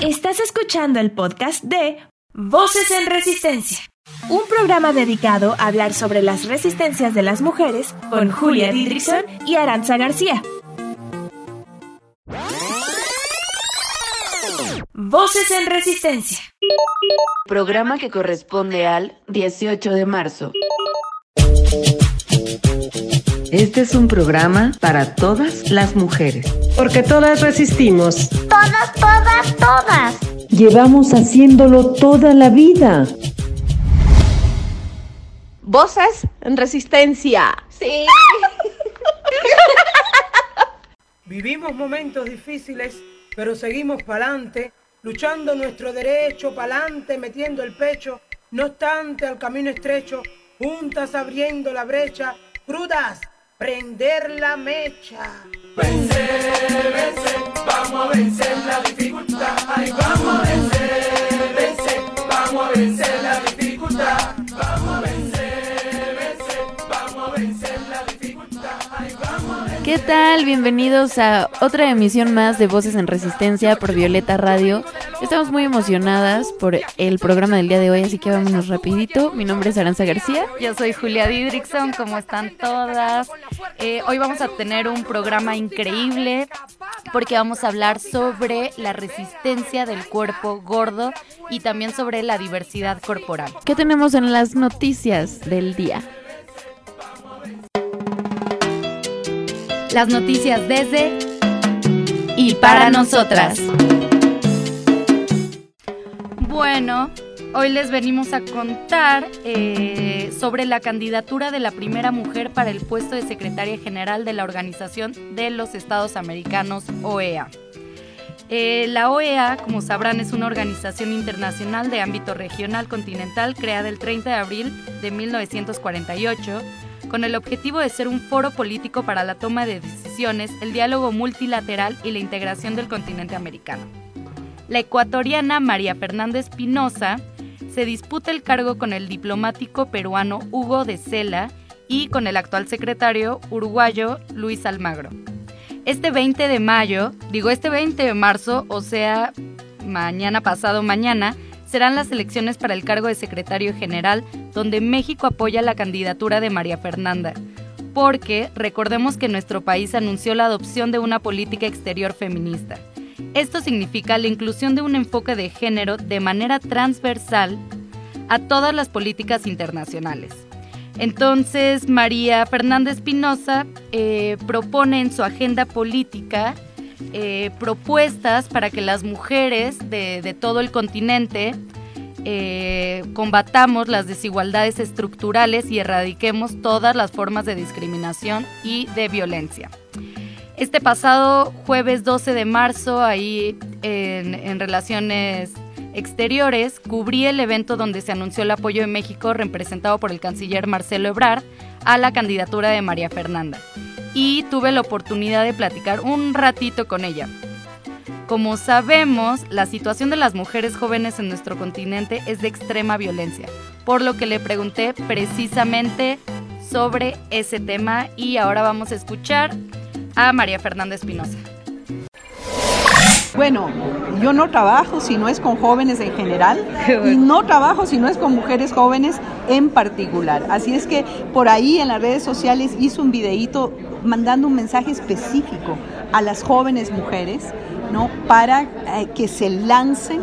Estás escuchando el podcast de Voces en Resistencia, un programa dedicado a hablar sobre las resistencias de las mujeres con Julia Didrikson y Aranza García. Voces en Resistencia. Programa que corresponde al 18 de marzo. Este es un programa para todas las mujeres. Porque todas resistimos. Todas, todas, todas. Llevamos haciéndolo toda la vida. Voces en resistencia. Sí. Vivimos momentos difíciles, pero seguimos para adelante, luchando nuestro derecho, para adelante, metiendo el pecho, no obstante al camino estrecho, juntas abriendo la brecha, crudas, prender la mecha. Vencer, vencer, vamos a vencer la dificultad. Ay, vamos a vencer, vencer, vamos a vencer la dificultad. Vamos a vencer, ¿Qué tal? Bienvenidos a otra emisión más de Voces en Resistencia por Violeta Radio. Estamos muy emocionadas por el programa del día de hoy, así que vámonos rapidito. Mi nombre es Aranza García. Yo soy Julia Didrikson, ¿cómo están todas? Eh, hoy vamos a tener un programa increíble porque vamos a hablar sobre la resistencia del cuerpo gordo y también sobre la diversidad corporal. ¿Qué tenemos en las noticias del día? Las noticias desde y para nosotras. Bueno, hoy les venimos a contar eh, sobre la candidatura de la primera mujer para el puesto de secretaria general de la Organización de los Estados Americanos, OEA. Eh, la OEA, como sabrán, es una organización internacional de ámbito regional continental creada el 30 de abril de 1948 con el objetivo de ser un foro político para la toma de decisiones, el diálogo multilateral y la integración del continente americano. La ecuatoriana María Fernanda Espinosa se disputa el cargo con el diplomático peruano Hugo de Sela y con el actual secretario uruguayo Luis Almagro. Este 20 de mayo, digo este 20 de marzo, o sea, mañana pasado mañana, serán las elecciones para el cargo de secretario general, donde México apoya la candidatura de María Fernanda. Porque recordemos que nuestro país anunció la adopción de una política exterior feminista. Esto significa la inclusión de un enfoque de género de manera transversal a todas las políticas internacionales. Entonces, María Fernanda Espinosa eh, propone en su agenda política eh, propuestas para que las mujeres de, todo el continente eh, combatamos las desigualdades estructurales y erradiquemos todas las formas de discriminación y de violencia. Este pasado jueves 12 de marzo, ahí en, en Relaciones Exteriores, cubrí el evento donde se anunció el apoyo de México representado por el canciller Marcelo Ebrard a la candidatura de María Fernanda y tuve la oportunidad de platicar un ratito con ella. Como sabemos, la situación de las mujeres jóvenes en nuestro continente es de extrema violencia, por lo que le pregunté precisamente sobre ese tema y ahora vamos a escuchar a María Fernanda Espinosa. Bueno, yo no trabajo si no es con jóvenes en general y no trabajo si no es con mujeres jóvenes en particular. Así es que por ahí en las redes sociales hice un videíto mandando un mensaje específico a las jóvenes mujeres, ¿no? Para eh, que se lancen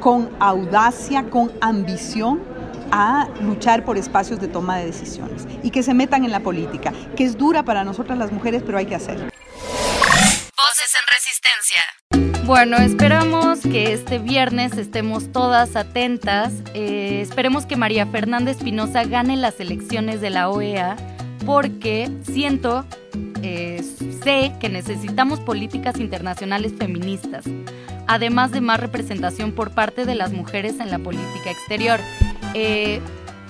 con audacia, con ambición a luchar por espacios de toma de decisiones y que se metan en la política, que es dura para nosotras las mujeres, pero hay que hacerlo. Voces en Resistencia. Bueno, esperamos que este viernes estemos todas atentas. Eh, esperemos que María Fernanda Espinosa gane las elecciones de la OEA porque siento, eh, sé que necesitamos políticas internacionales feministas, además de más representación por parte de las mujeres en la política exterior. Eh,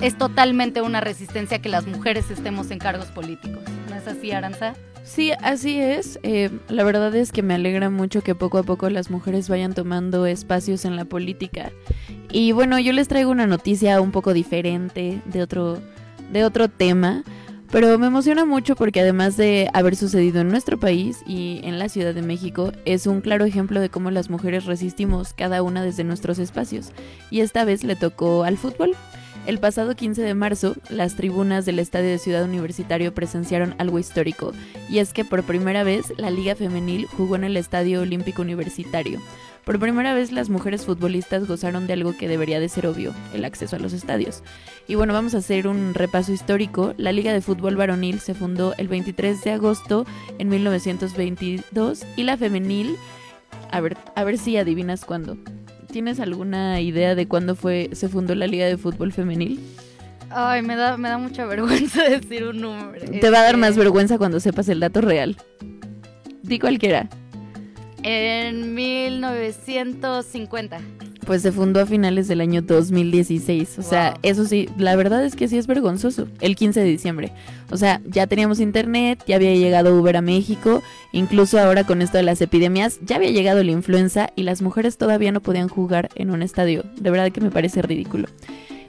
es totalmente una resistencia que las mujeres estemos en cargos políticos. ¿No es así, Aranza? Sí, así es. Eh, la verdad es que me alegra mucho que poco a poco las mujeres vayan tomando espacios en la política. Y bueno, yo les traigo una noticia un poco diferente de otro, de otro tema, Pero me emociona mucho porque además de haber sucedido en nuestro país y en la Ciudad de México, es un claro ejemplo de cómo las mujeres resistimos cada una desde nuestros espacios. Y esta vez le tocó al fútbol. El pasado 15 de marzo, las tribunas del Estadio de Ciudad Universitario presenciaron algo histórico, y es que por primera vez la Liga Femenil jugó en el Estadio Olímpico Universitario. Por primera vez las mujeres futbolistas gozaron de algo que debería de ser obvio, el acceso a los estadios. Y bueno, vamos a hacer un repaso histórico. La Liga de Fútbol Varonil se fundó el 23 de agosto en 1922 y la femenil, a ver, a ver si adivinas cuándo. ¿Tienes alguna idea de cuándo fue se fundó la Liga de Fútbol Femenil? Ay, me da, me da mucha vergüenza decir un número. Te va a dar Este, más vergüenza cuando sepas el dato real. Di cualquiera. En 1950. Pues se fundó a finales del año 2016. O sea, eso sí, la verdad es que sí es vergonzoso. El 15 de diciembre. O sea, ya teníamos internet, ya había llegado Uber a México. Incluso ahora con esto de las epidemias, ya había llegado la influenza y las mujeres todavía no podían jugar en un estadio. De verdad que me parece ridículo.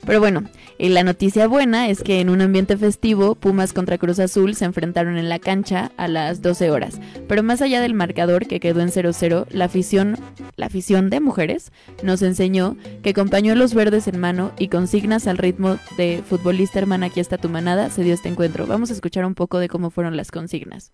Pero bueno, y la noticia buena es que en un ambiente festivo, Pumas contra Cruz Azul se enfrentaron en la cancha a las 12 horas. Pero más allá del marcador que quedó en 0-0, la afición, la afición de mujeres nos enseñó que con pañuelos verdes en mano y consignas al ritmo de futbolista hermana aquí está tu manada se dio este encuentro. Vamos a escuchar un poco de cómo fueron las consignas.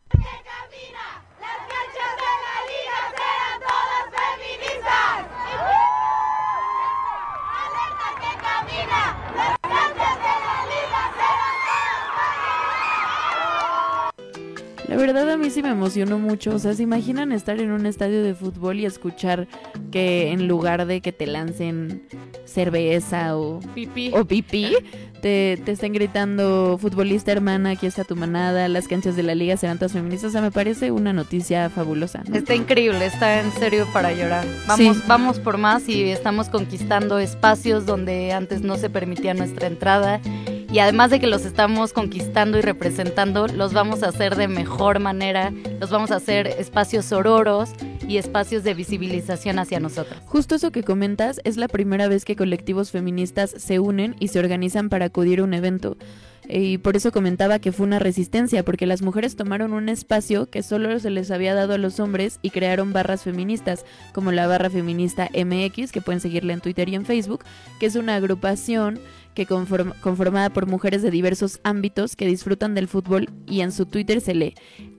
Verdad a mí sí me emocionó mucho. O sea, ¿se imaginan estar en un estadio de fútbol y escuchar que en lugar de que te lancen cerveza o Pipí. o pipí, te, te estén gritando futbolista hermana, aquí está tu manada, las canchas de la liga serán todas feministas? O sea, me parece una noticia fabulosa. ¿no? Está increíble, está en serio para llorar. Vamos, Sí. vamos por más y estamos conquistando espacios donde antes no se permitía nuestra entrada. Y además de que los estamos conquistando y representando, los vamos a hacer de mejor manera, los vamos a hacer espacios ororos y espacios de visibilización hacia nosotros. Justo eso que comentas es la primera vez que colectivos feministas se unen y se organizan para acudir a un evento. Eh, Y por eso comentaba que fue una resistencia, porque las mujeres tomaron un espacio que solo se les había dado a los hombres y crearon barras feministas, como la barra feminista MX, que pueden seguirla en Twitter y en Facebook, que es una agrupación que conform- conformada por mujeres de diversos ámbitos que disfrutan del fútbol y en su Twitter se lee.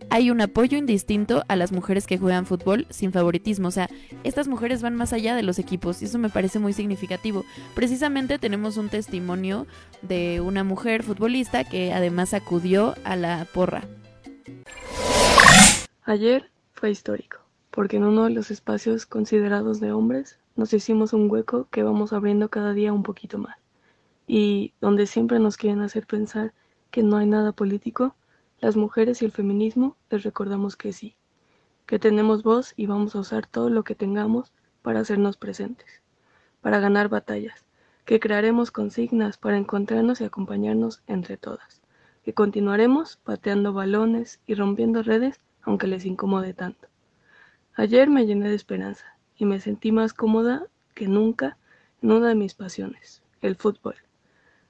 Hay un apoyo indistinto a las mujeres que juegan fútbol sin favoritismo. O sea, estas mujeres van más allá de los equipos y eso me parece muy significativo. Precisamente tenemos un testimonio de una mujer futbolista que además acudió a la porra. Ayer fue histórico, porque en uno de los espacios considerados de hombres nos hicimos un hueco que vamos abriendo cada día un poquito más. Y donde siempre nos quieren hacer pensar que no hay nada político, las mujeres y el feminismo les recordamos que sí, que tenemos voz y vamos a usar todo lo que tengamos para hacernos presentes, para ganar batallas, que crearemos consignas para encontrarnos y acompañarnos entre todas, que continuaremos pateando balones y rompiendo redes aunque les incomode tanto. Ayer me llené de esperanza y me sentí más cómoda que nunca en una de mis pasiones, el fútbol.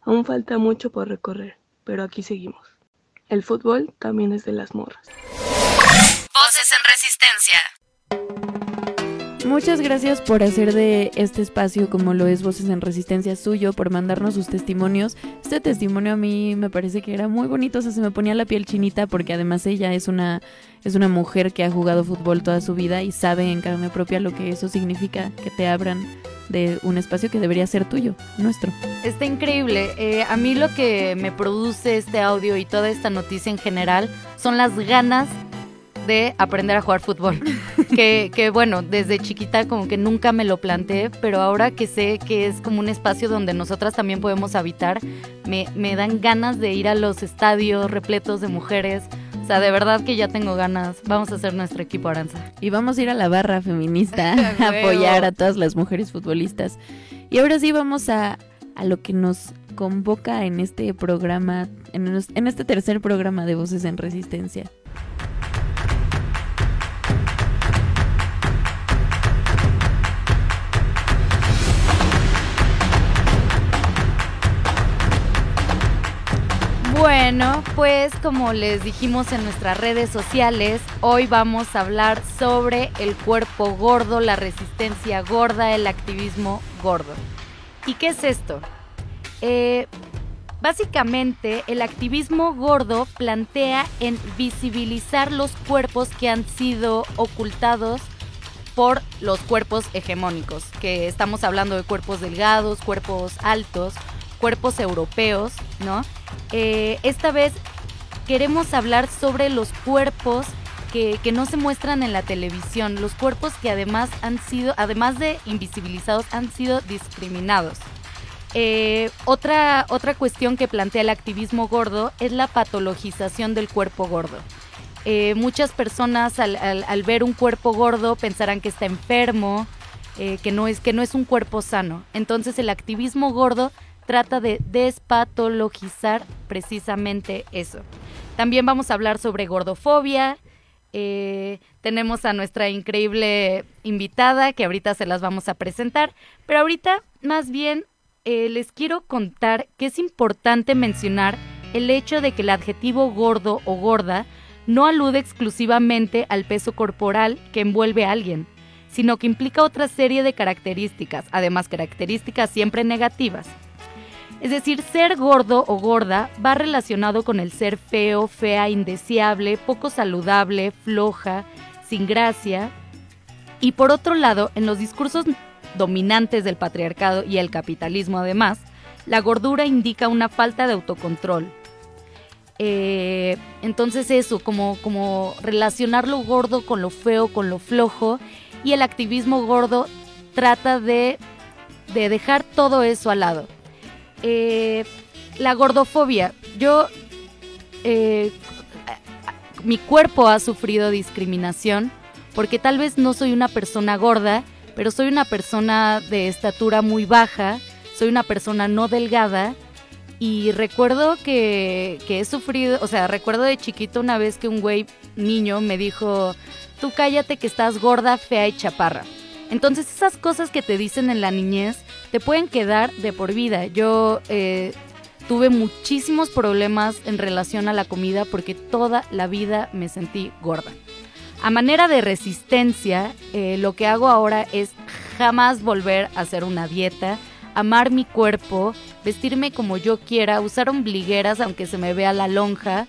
Aún falta mucho por recorrer, pero aquí seguimos. El fútbol también es de las morras. Voces en Resistencia. Muchas gracias por hacer de este espacio como lo es Voces en Resistencia suyo, por mandarnos sus testimonios. Este testimonio a mí me parece que era muy bonito, o sea, se me ponía la piel chinita porque además ella es una, es una mujer que ha jugado fútbol toda su vida y sabe en carne propia lo que eso significa, que te abran de un espacio que debería ser tuyo, nuestro. Está increíble. Eh, a mí lo que me produce este audio y toda esta noticia en general son las ganas de aprender a jugar fútbol. que, que bueno, desde chiquita como que nunca me lo planteé, pero ahora que sé que es como un espacio donde nosotras también podemos habitar, me, me dan ganas de ir a los estadios repletos de mujeres. O sea, de verdad que ya tengo ganas. Vamos a hacer nuestro equipo Aranza. Y vamos a ir a la barra feminista a apoyar a todas las mujeres futbolistas. Y ahora sí vamos a, a lo que nos convoca en este programa, en, en este tercer programa de Voces en Resistencia. Bueno, pues como les dijimos en nuestras redes sociales, hoy vamos a hablar sobre el cuerpo gordo, la resistencia gorda, el activismo gordo. ¿Y qué es esto? Eh, básicamente, el activismo gordo plantea en visibilizar los cuerpos que han sido ocultados por los cuerpos hegemónicos, que estamos hablando de cuerpos delgados, cuerpos altos, cuerpos europeos, ¿no? Eh, esta vez queremos hablar sobre los cuerpos que, que, no se muestran en la televisión, los cuerpos que además han sido, además de invisibilizados, han sido discriminados. Eh, otra, otra cuestión que plantea el activismo gordo es la patologización del cuerpo gordo. Eh, muchas personas al, al, ver un cuerpo gordo pensarán que está enfermo, que, no es, que no es un cuerpo sano. Entonces el activismo gordo trata de despatologizar precisamente eso. También vamos a hablar sobre gordofobia. Eh, tenemos a nuestra increíble invitada que ahorita se las vamos a presentar, pero ahorita más bien eh, les quiero contar que es importante mencionar el hecho de que el adjetivo gordo o gorda no alude exclusivamente al peso corporal que envuelve a alguien, sino que implica otra serie de características, además características siempre negativas. Es decir, ser gordo o gorda va relacionado con el ser feo, fea, indeseable, poco saludable, floja, sin gracia. Y por otro lado, en los discursos dominantes del patriarcado y el capitalismo además, la gordura indica una falta de autocontrol. Eh, entonces eso, como, como relacionar lo gordo con lo feo, con lo flojo, y el activismo gordo trata de, de dejar todo eso al lado eh, la gordofobia. Yo, eh, mi cuerpo ha sufrido discriminación porque tal vez no soy una persona gorda, pero soy una persona de estatura muy baja, soy una persona no delgada y recuerdo que, que he sufrido, o sea, recuerdo de chiquito una vez que un güey niño me dijo, tú cállate que estás gorda, fea y chaparra. Entonces esas cosas que te dicen en la niñez te pueden quedar de por vida. Yo eh, tuve muchísimos problemas en relación a la comida porque toda la vida me sentí gorda. A manera de resistencia, eh, lo que hago ahora es jamás volver a hacer una dieta, amar mi cuerpo, vestirme como yo quiera, usar ombligueras aunque se me vea la lonja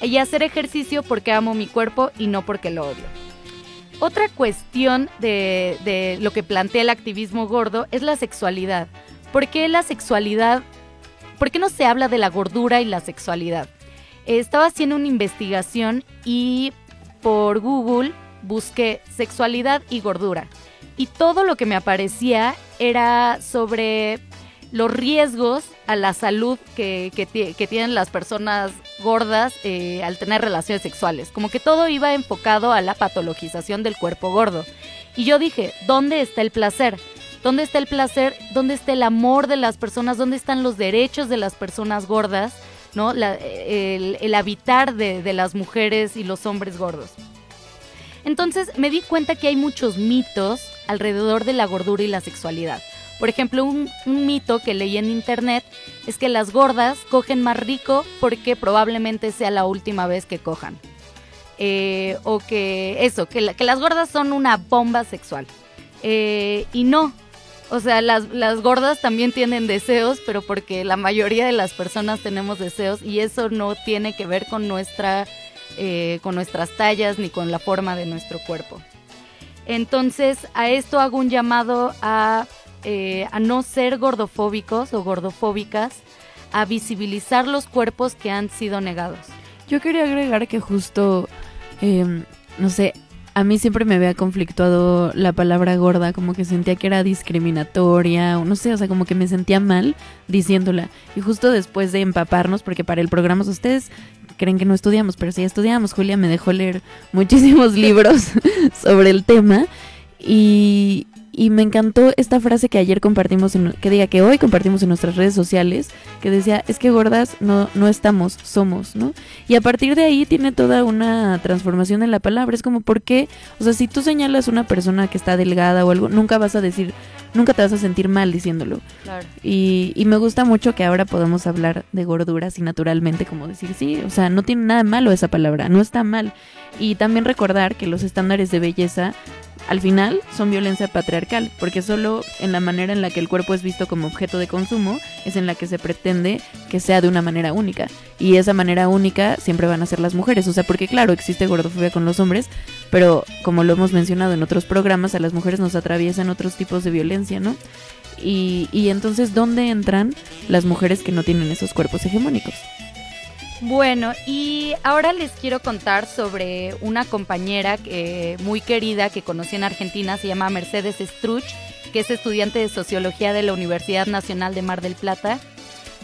y hacer ejercicio porque amo mi cuerpo y no porque lo odio. Otra cuestión de, de, lo que plantea el activismo gordo es la sexualidad. ¿Por qué la sexualidad? ¿Por qué no se habla de la gordura y la sexualidad? estaba haciendo una investigación y por Google busqué sexualidad y gordura. Y todo lo que me aparecía era sobre los riesgos a la salud que, que, que tienen las personas gordas eh, al tener relaciones sexuales. Como que todo iba enfocado a la patologización del cuerpo gordo. Y yo dije, ¿dónde está el placer? ¿Dónde está el placer? ¿Dónde está el amor de las personas? ¿Dónde están los derechos de las personas gordas? ¿No? El, el, habitar de, de las mujeres y los hombres gordos. Entonces me di cuenta que hay muchos mitos alrededor de la gordura y la sexualidad. Por ejemplo, un, mito que leí en internet es que las gordas cogen más rico porque probablemente sea la última vez que cojan. Eh, o que eso, que, la, que, las gordas son una bomba sexual. Eh, y no. O sea, las, las gordas también tienen deseos, pero porque la mayoría de las personas tenemos deseos y eso no tiene que ver con, nuestra, eh, con nuestras tallas ni con la forma de nuestro cuerpo. Entonces, a esto hago un llamado a eh, a no ser gordofóbicos o gordofóbicas, a visibilizar los cuerpos que han sido negados. Yo quería agregar que justo, eh, no sé, a mí siempre me había conflictuado la palabra gorda, como que sentía que era discriminatoria, o no sé, o sea, como que me sentía mal diciéndola. Y justo después de empaparnos, porque para el programa ustedes creen que no estudiamos, pero sí estudiamos, Julia me dejó leer muchísimos libros sobre el tema. Y, y me encantó esta frase que ayer compartimos, en, que diga que hoy compartimos en nuestras redes sociales, que decía, es que gordas no, no estamos, somos, ¿no? Y a partir de ahí tiene toda una transformación en la palabra, es como, ¿por qué? O sea, si tú señalas una persona que está delgada o algo, nunca vas a decir, nunca te vas a sentir mal diciéndolo. Claro. Y, y me gusta mucho que ahora podamos hablar de gorduras y naturalmente como decir, sí, o sea, no tiene nada malo esa palabra, no está mal. Y también recordar que los estándares de belleza al final son violencia patriarcal, porque solo en la manera en la que el cuerpo es visto como objeto de consumo es en la que se pretende que sea de una manera única. Y esa manera única siempre van a ser las mujeres. O sea, porque claro, existe gordofobia con los hombres, pero como lo hemos mencionado en otros programas, a las mujeres nos atraviesan otros tipos de violencia, Y, entonces, ¿dónde entran las mujeres que no tienen esos cuerpos hegemónicos? Bueno, y ahora les quiero contar sobre una compañera que, muy querida que conocí en Argentina, se llama Mercedes Struch, que es estudiante de Sociología de la Universidad Nacional de Mar del Plata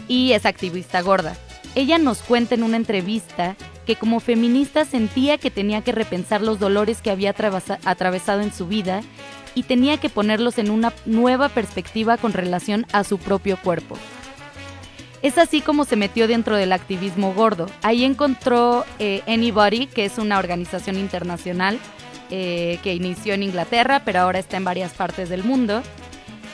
y es activista gorda. Ella nos cuenta en una entrevista que como feminista sentía que tenía que repensar los dolores que había atravesa- atravesado en su vida y tenía que ponerlos en una nueva perspectiva con relación a su propio cuerpo. Es así como se metió dentro del activismo gordo. Ahí encontró eh, Anybody, que es una organización internacional eh, que inició en Inglaterra, pero ahora está en varias partes del mundo.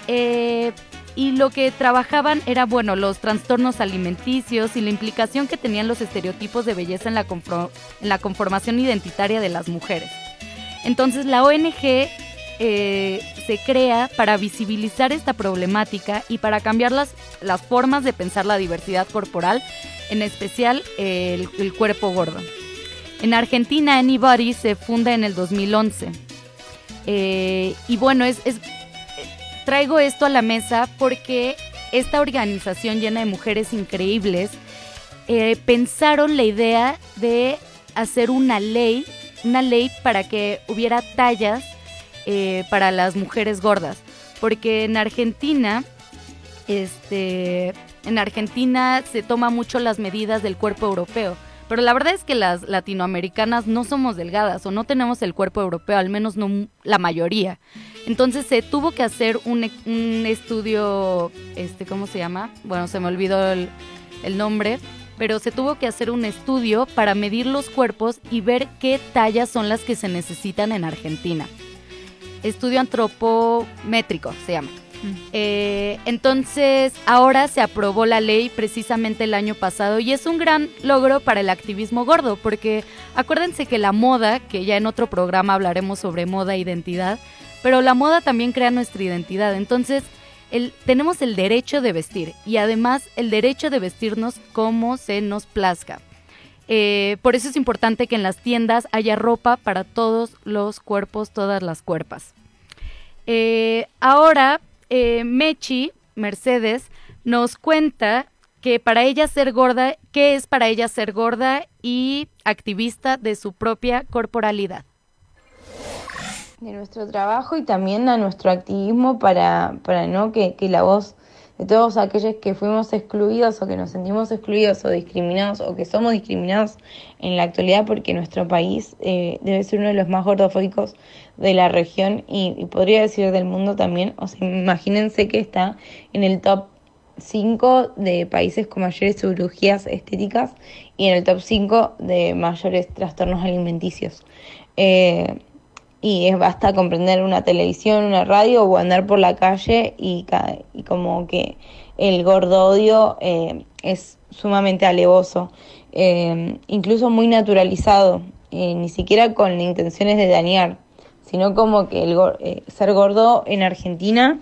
Eh, y lo que trabajaban era, bueno, los trastornos alimenticios y la implicación que tenían los estereotipos de belleza en la, confro- en la conformación identitaria de las mujeres. Entonces la ONG eh, se crea para visibilizar esta problemática y para cambiar las, las formas de pensar la diversidad corporal, en especial eh, el, el cuerpo gordo. En Argentina, Anybody se funda en el 2011. Eh, y bueno, es, es- traigo esto a la mesa porque esta organización llena de mujeres increíbles eh, pensaron la idea de hacer una ley, una ley para que hubiera tallas eh, para las mujeres gordas. Porque en Argentina, este, en Argentina se toma mucho las medidas del cuerpo europeo. Pero la verdad es que las latinoamericanas no somos delgadas o no tenemos el cuerpo europeo, al menos no la mayoría. Entonces se tuvo que hacer un, e- estudio, este, ¿cómo se llama? Bueno, se me olvidó el, el nombre, pero se tuvo que hacer un estudio para medir los cuerpos y ver qué tallas son las que se necesitan en Argentina. Estudio antropométrico se llama. Eh, entonces, ahora se aprobó la ley precisamente el año pasado y es un gran logro para el activismo gordo, porque acuérdense que la moda, que ya en otro programa hablaremos sobre moda e identidad, pero la moda también crea nuestra identidad. Entonces, el- tenemos el derecho de vestir y además el derecho de vestirnos como se nos plazca. Eh, por eso es importante que en las tiendas haya ropa para todos los cuerpos, todas las cuerpas. Eh, ahora, eh, Mechi, Mercedes, nos cuenta que para ella ser gorda, qué es para ella ser gorda y activista de su propia corporalidad. de nuestro trabajo y también a nuestro activismo para, para ¿no? que, que la voz de todos aquellos que fuimos excluidos o que nos sentimos excluidos o discriminados o que somos discriminados en la actualidad porque nuestro país eh, debe ser uno de los más gordofóbicos de la región y, podría decir del mundo también. O sea, imagínense que está en el top 5 de países con mayores cirugías estéticas y en el top 5 de mayores trastornos alimenticios. Eh, y es basta comprender una televisión, una radio o andar por la calle y, y como que el gordo odio eh, es sumamente alevoso, eh, incluso muy naturalizado, eh, ni siquiera con intenciones de dañar, sino como que el ser gordo en Argentina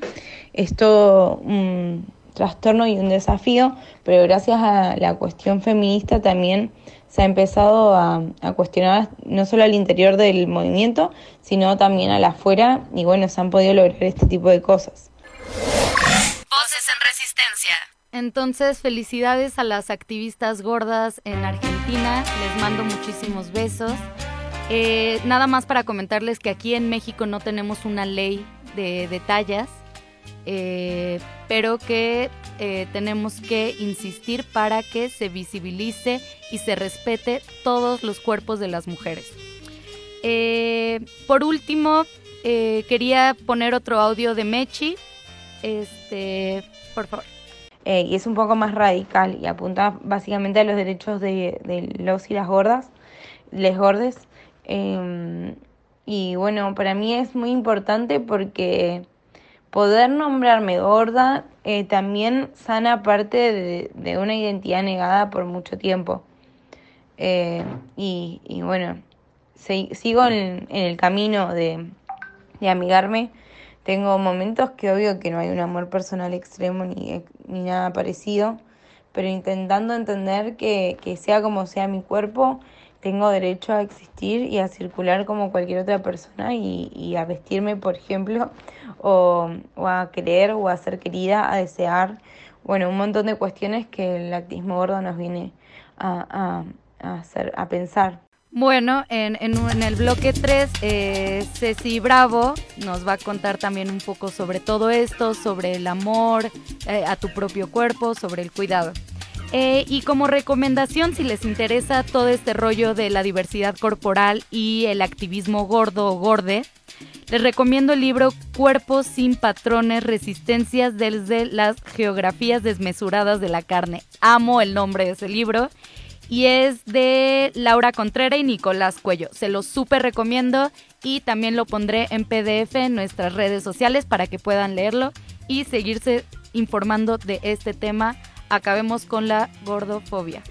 es todo un trastorno y un desafío, pero gracias a la cuestión feminista también se ha empezado a, a cuestionar no solo al interior del movimiento, sino también al afuera, y bueno, se han podido lograr este tipo de cosas. Voces en resistencia. Entonces, felicidades a las activistas gordas en Argentina. Les mando muchísimos besos. Eh, nada más para comentarles que aquí en México no tenemos una ley de, de tallas, eh, pero que eh, tenemos que insistir para que se visibilice y se respete todos los cuerpos de las mujeres. Eh, por último, quería poner otro audio de Mechi. Este, por favor. Y es un poco más radical y apunta básicamente a los derechos de, de los y las gordas, les gordes. Eh, y bueno, para mí es muy importante porque, poder nombrarme gorda eh, también sana parte de, una identidad negada por mucho tiempo. Eh, y, y bueno, sigo en, en el camino de, de amigarme. Tengo momentos que obvio que no hay un amor personal extremo ni, ni nada parecido, pero intentando entender que, que sea como sea mi cuerpo, tengo derecho a existir y a circular como cualquier otra persona y, y a vestirme, por ejemplo, o, o a querer o a ser querida, a desear, bueno, un montón de cuestiones que el actismo gordo nos viene a, a, a hacer, a pensar. Bueno, en, en, en el bloque 3, eh, Ceci Bravo nos va a contar también un poco sobre todo esto, sobre el amor eh, a tu propio cuerpo, sobre el cuidado. Eh, y como recomendación, si les interesa todo este rollo de la diversidad corporal y el activismo gordo o gorde, les recomiendo el libro Cuerpos sin patrones, resistencias desde las geografías desmesuradas de la carne. Amo el nombre de ese libro y es de Laura Contrera y Nicolás Cuello. Se lo súper recomiendo y también lo pondré en PDF en nuestras redes sociales para que puedan leerlo y seguirse informando de este tema. Acabemos con la gordofobia.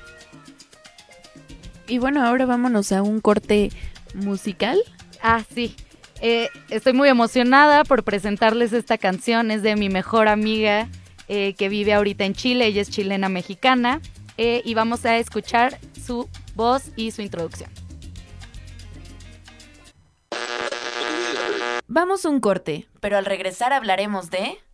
Y bueno, ahora vámonos a un corte musical. Ah, sí. Eh, estoy muy emocionada por presentarles esta canción. Es de mi mejor amiga eh, que vive ahorita en Chile. Ella es chilena mexicana. Eh, y vamos a escuchar su voz y su introducción. Vamos a un corte, pero al regresar hablaremos de...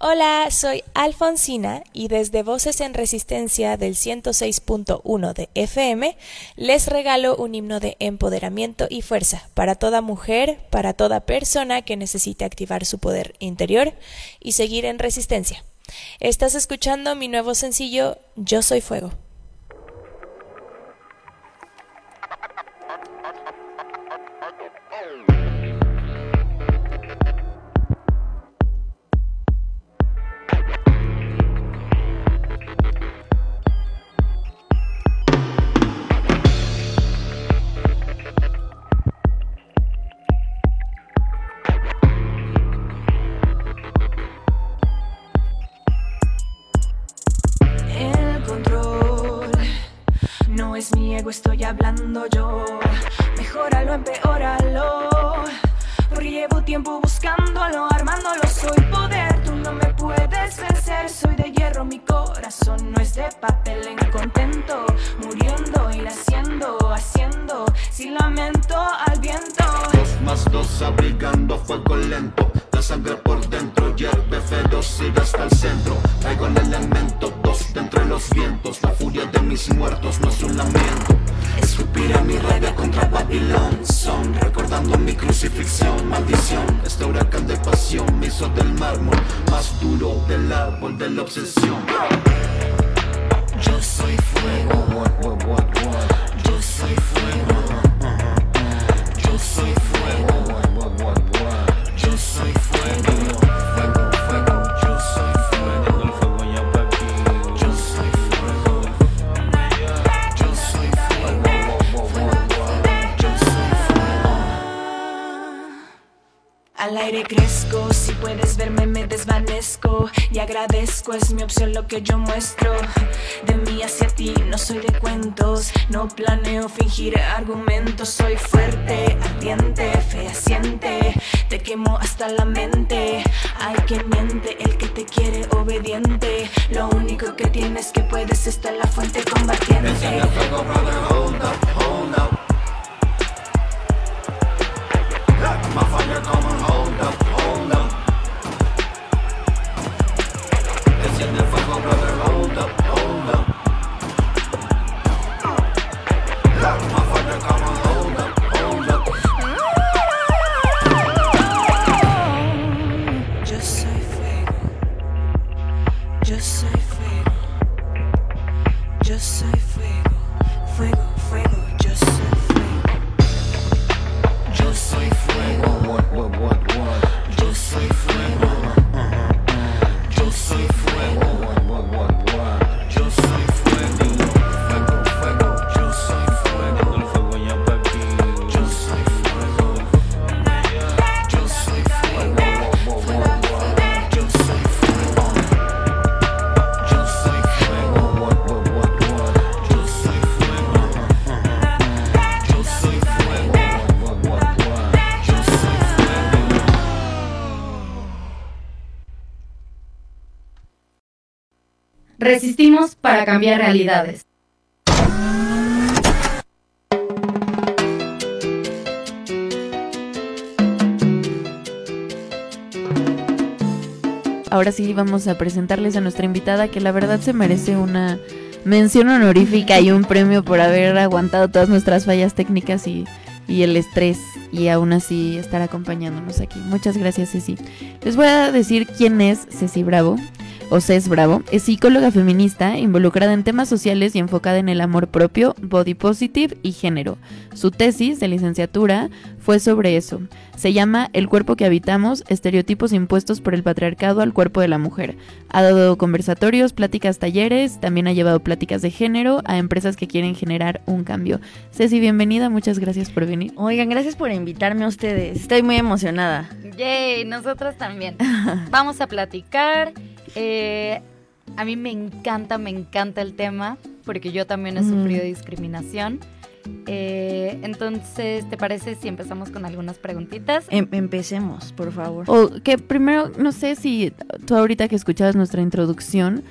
Hola, soy Alfonsina y desde Voces en Resistencia del 106.1 de FM les regalo un himno de empoderamiento y fuerza para toda mujer, para toda persona que necesite activar su poder interior y seguir en resistencia. Estás escuchando mi nuevo sencillo Yo Soy Fuego. Estoy hablando yo. Mejóralo, empeóralo. Porque llevo tiempo buscándolo, armándolo. Soy poder, tú no me puedes vencer. Soy de hierro, mi corazón no es de papel. En contento, muriendo y naciendo, haciendo sin lamento al viento. Dos más dos abrigando fuego lento La sangre por dentro hierve y hasta el centro Traigo el elemento dos de entre los vientos La furia de mis muertos no es un lamento Escupiré mi rabia contra Babilón Son recordando mi crucifixión Maldición, este huracán de pasión Me hizo del mármol más duro del árbol de la obsesión Yo soy fuego. Yo soy fuego. Yo soy fuego. Yo soy. Fuego, Aire crezco, si puedes verme me desvanezco. Y agradezco, es mi opción lo que yo muestro. De mí hacia ti no soy de cuentos, no planeo fingir argumentos, soy fuerte, ardiente, fehaciente, te quemo hasta la mente. Hay quien miente, el que te quiere obediente, lo único que tienes que puedes estar en la fuente combatiente. They're hold up. Resistimos para cambiar realidades. Ahora sí vamos a presentarles a nuestra invitada que la verdad se merece una mención honorífica y un premio por haber aguantado todas nuestras fallas técnicas y, el estrés y aún así estar acompañándonos aquí. Muchas gracias Ceci. Les voy a decir quién es Ceci Bravo. O Cés Bravo, es psicóloga feminista involucrada en temas sociales y enfocada en el amor propio, body positive y género. Su tesis de licenciatura fue sobre eso. Se llama El cuerpo que habitamos, estereotipos impuestos por el patriarcado al cuerpo de la mujer. Ha dado conversatorios, pláticas, talleres, también ha llevado pláticas de género a empresas que quieren generar un cambio. Ceci, bienvenida, muchas gracias por venir. Oigan, gracias por invitarme a ustedes. Estoy muy emocionada. Yay, nosotros también. Vamos a platicar. Eh, a mí me encanta, me encanta el tema, porque yo también he Mm. sufrido discriminación. Eh, entonces, ¿te parece si empezamos con algunas preguntitas? Em- empecemos, por favor. O que primero, no sé si tú ahorita que escuchabas nuestra introducción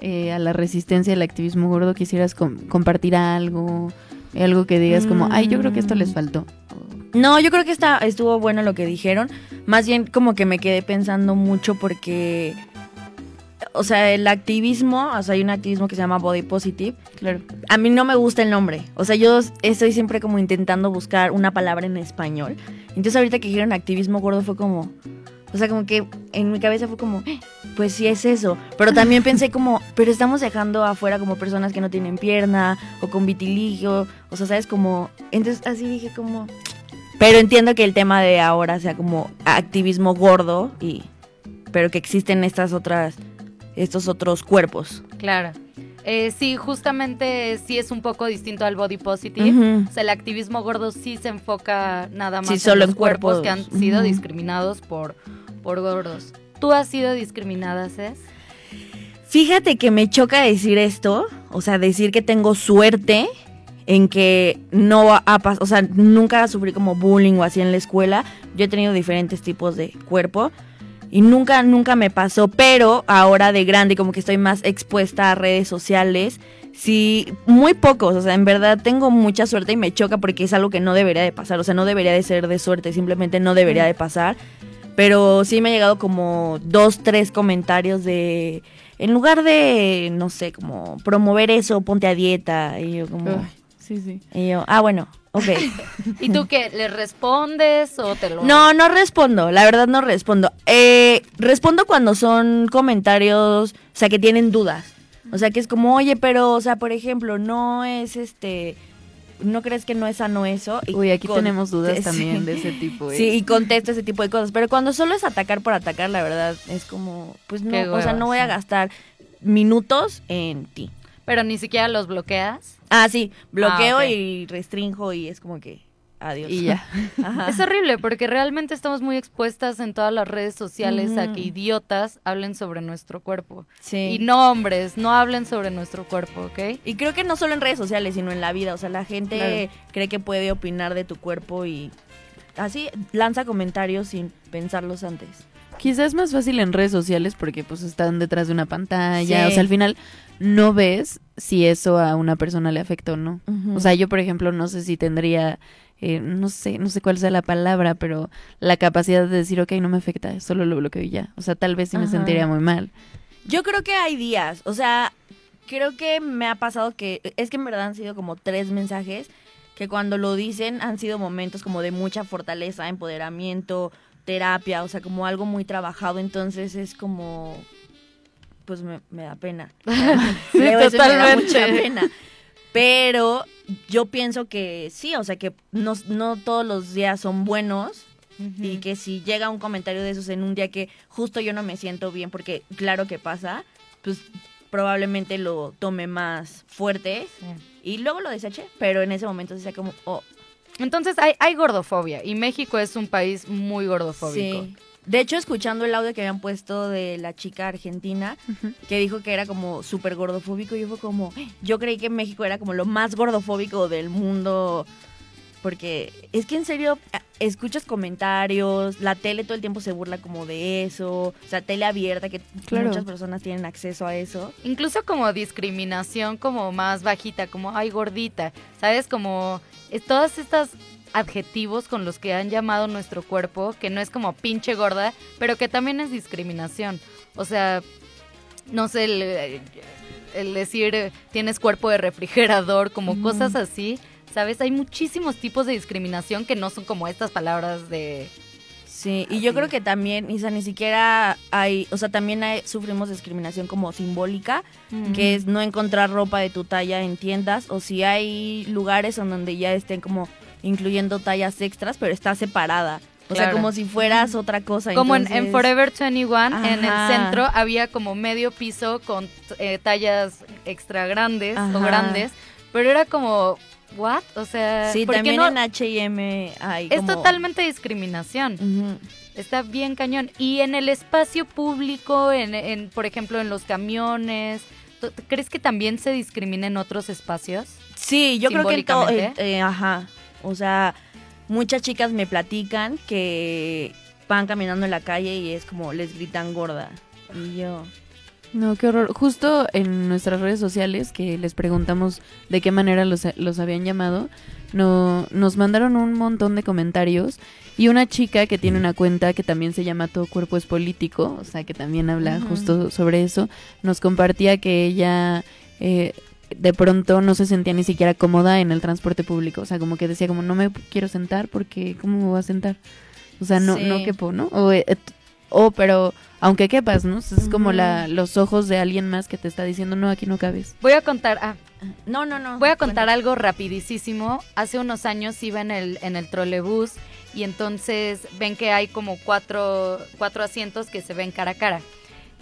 eh, a la resistencia del activismo gordo quisieras com- compartir algo, algo que digas como, ay, yo creo que esto les faltó. No, yo creo que está, estuvo bueno lo que dijeron. Más bien como que me quedé pensando mucho porque, o sea, el activismo, o sea, hay un activismo que se llama Body Positive. Claro. A mí no me gusta el nombre. O sea, yo estoy siempre como intentando buscar una palabra en español. Entonces ahorita que dijeron activismo gordo fue como, o sea, como que en mi cabeza fue como, "Eh, pues sí es eso. Pero también pensé como, pero estamos dejando afuera como personas que no tienen pierna o con vitiligio. O sea, ¿sabes? Como, entonces así dije como... Pero entiendo que el tema de ahora sea como activismo gordo y... Pero que existen estas otras... Estos otros cuerpos. Claro. Eh, sí, justamente sí es un poco distinto al body positive. O sea, el activismo gordo sí se enfoca nada más Sí, en solo los en cuerpos cuerpos. que han sido discriminados por, por gordos. ¿Tú has sido discriminada, Cés? Fíjate que me choca decir esto, o sea, decir que tengo suerte en que no ha pasado, o sea, nunca sufrí como bullying o así en la escuela. Yo he tenido diferentes tipos de cuerpo y nunca, nunca me pasó, pero ahora de grande, como que estoy más expuesta a redes sociales. Sí, muy pocos, o sea, en verdad tengo mucha suerte y me choca porque es algo que no debería de pasar, o sea, no debería de ser de suerte, simplemente no debería de pasar. Pero sí me ha llegado como dos, tres comentarios de, en lugar de, no sé, como promover eso, ponte a dieta. Y yo como, sí, sí. y yo, ah, bueno, ok. ¿Y tú qué? ¿Le respondes o te lo.? No, no respondo, la verdad no respondo. Eh, respondo cuando son comentarios, o sea, que tienen dudas. O sea, que es como, oye, pero, o sea, por ejemplo, no es este, ¿no crees que no es sano eso? Y Uy, aquí tenemos dudas sí. también de ese tipo. ¿eh? Sí, y contesto ese tipo de cosas. Pero cuando solo es atacar por atacar, la verdad, es como, pues no, o sea, no voy a gastar minutos en ti. Pero ni siquiera los bloqueas. Ah, sí, bloqueo Ah, y restrinjo y es como que adiós. Y ya. Ajá. Es horrible porque realmente estamos muy expuestas en todas las redes sociales a que idiotas hablen sobre nuestro cuerpo. Sí. Y no hombres, no hablen sobre nuestro cuerpo, ¿ok? Y creo que no solo en redes sociales, sino en la vida. O sea, la gente Claro. cree que puede opinar de tu cuerpo y así lanza comentarios sin pensarlos antes. Quizás es más fácil en redes sociales porque pues están detrás de una pantalla. Sí. O sea, al final no ves si eso a una persona le afecta o no. O sea, yo por ejemplo no sé si tendría, eh, no sé, no sé cuál sea la palabra, pero la capacidad de decir, ok, no me afecta, solo lo bloqueo y ya. O sea, tal vez sí me Ajá. sentiría muy mal. Yo creo que hay días, o sea, creo que me ha pasado que, es que en verdad han sido como tres mensajes que cuando lo dicen han sido momentos como de mucha fortaleza, empoderamiento, terapia, o sea, como algo muy trabajado, entonces es como, pues me, me da pena. Sí, eso me da mucha pena. Pero yo pienso que sí, o sea, que no, no todos los días son buenos y que si llega un comentario de esos en un día que justo yo no me siento bien, porque claro que pasa, pues probablemente lo tome más fuerte y luego lo deseché, pero en ese momento sí sea como, oh, Entonces hay, hay gordofobia y México es un país muy gordofóbico. sí. De hecho, escuchando el audio que habían puesto de la chica argentina, que dijo que era como súper gordofóbico, yo fue como, yo creí que México era como lo más gordofóbico del mundo. Porque es que en serio escuchas comentarios, la tele todo el tiempo se burla como de eso, o sea, tele abierta que Claro. muchas personas tienen acceso a eso. Incluso como discriminación como más bajita, como ay gordita, ¿sabes? Como todas estas adjetivos con los que han llamado nuestro cuerpo, que no es como pinche gorda, pero que también es discriminación. O sea, no sé, el, el decir tienes cuerpo de refrigerador, como cosas así, ¿sabes? Hay muchísimos tipos de discriminación que no son como estas palabras de... Sí, y yo creo que también, o sea, ni siquiera hay, o sea, también hay- sufrimos discriminación como simbólica, que es no encontrar ropa de tu talla en tiendas, o si hay lugares en donde ya estén como incluyendo tallas extras, pero está separada. O sea, como si fueras otra cosa. Como en, en entonces- Forever 21, en el Ajá. centro había como medio piso con eh, tallas extra grandes o Ajá. grandes, pero era como, ¿what? O sea, Sí, ¿por qué también no? en H&M hay Es totalmente discriminación. Está bien cañón. Y en el espacio público, en, en, por ejemplo, en los camiones, ¿tú- ¿crees que también se discrimina en otros espacios? Sí, yo creo que en todo, eh, eh, ajá, o sea, muchas chicas me platican que van caminando en la calle y es como les gritan gorda. Y yo, No, qué horror. Justo en nuestras redes sociales que les preguntamos de qué manera los, los habían llamado, no, nos mandaron un montón de comentarios y una chica que tiene una cuenta que también se llama Todo Cuerpo es Político, o sea que también habla justo sobre eso, nos compartía que ella eh, de pronto no se sentía ni siquiera cómoda en el transporte público, o sea como que decía como no me quiero sentar porque ¿cómo me voy a sentar? O sea, no, Sí. no quepo, ¿no? O, eh, o, pero aunque quepas, ¿no? Es como la, los ojos de alguien más que te está diciendo, no, aquí no cabes. Voy a contar, ah, no, no, no. Voy a contar algo rapidísimo. Hace unos años iba en el, en el trolebús y entonces ven que hay como cuatro, cuatro asientos que se ven cara a cara.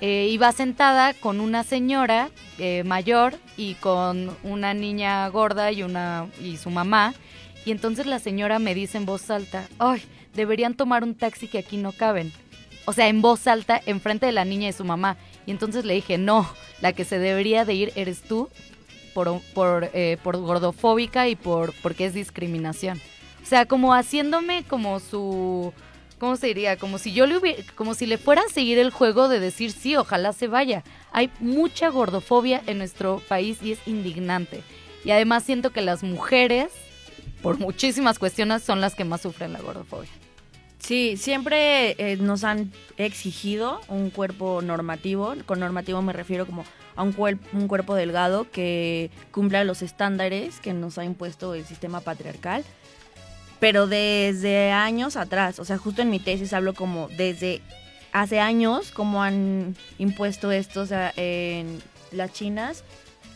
Eh, iba sentada con una señora eh, mayor y con una niña gorda y, una, y su mamá. Y entonces la señora me dice en voz alta, ay, deberían tomar un taxi que aquí no caben. O sea, en voz alta, enfrente de la niña y su mamá. Y entonces le dije, no, la que se debería de ir eres tú por, por, eh, por gordofóbica y por porque es discriminación. O sea, como haciéndome como su... ¿Cómo se diría? Como si yo le hubiera, como si le fuera a seguir el juego de decir sí, ojalá se vaya. Hay mucha gordofobia en nuestro país y es indignante. Y además siento que las mujeres, por muchísimas cuestiones, son las que más sufren la gordofobia. Sí, siempre eh, nos han exigido un cuerpo normativo. Con normativo me refiero como a un, un cuerpo delgado que cumpla los estándares que nos ha impuesto el sistema patriarcal. Pero desde años atrás, o sea, justo en mi tesis hablo como desde hace años, como han impuesto esto, o sea, en las chinas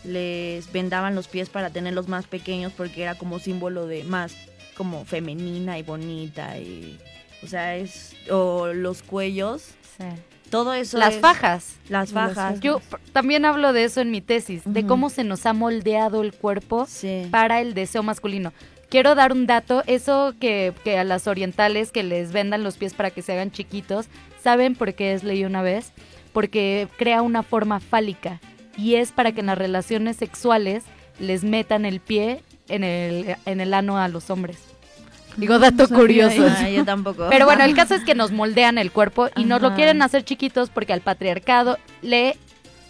les vendaban los pies para tenerlos más pequeños porque era como símbolo de más como femenina y bonita y o sea es o los cuellos. Todo eso Las es- fajas. las fajas. Yo también hablo de eso en mi tesis, de cómo se nos ha moldeado el cuerpo para el deseo masculino. Quiero dar un dato, eso que, que a las orientales que les vendan los pies para que se hagan chiquitos, ¿saben por qué es leí una vez? Porque crea una forma fálica y es para que en las relaciones sexuales les metan el pie en el, en el ano a los hombres. Digo, dato curioso. Ah, yo tampoco. Pero bueno, el caso es que nos moldean el cuerpo y nos lo quieren hacer chiquitos porque al patriarcado le,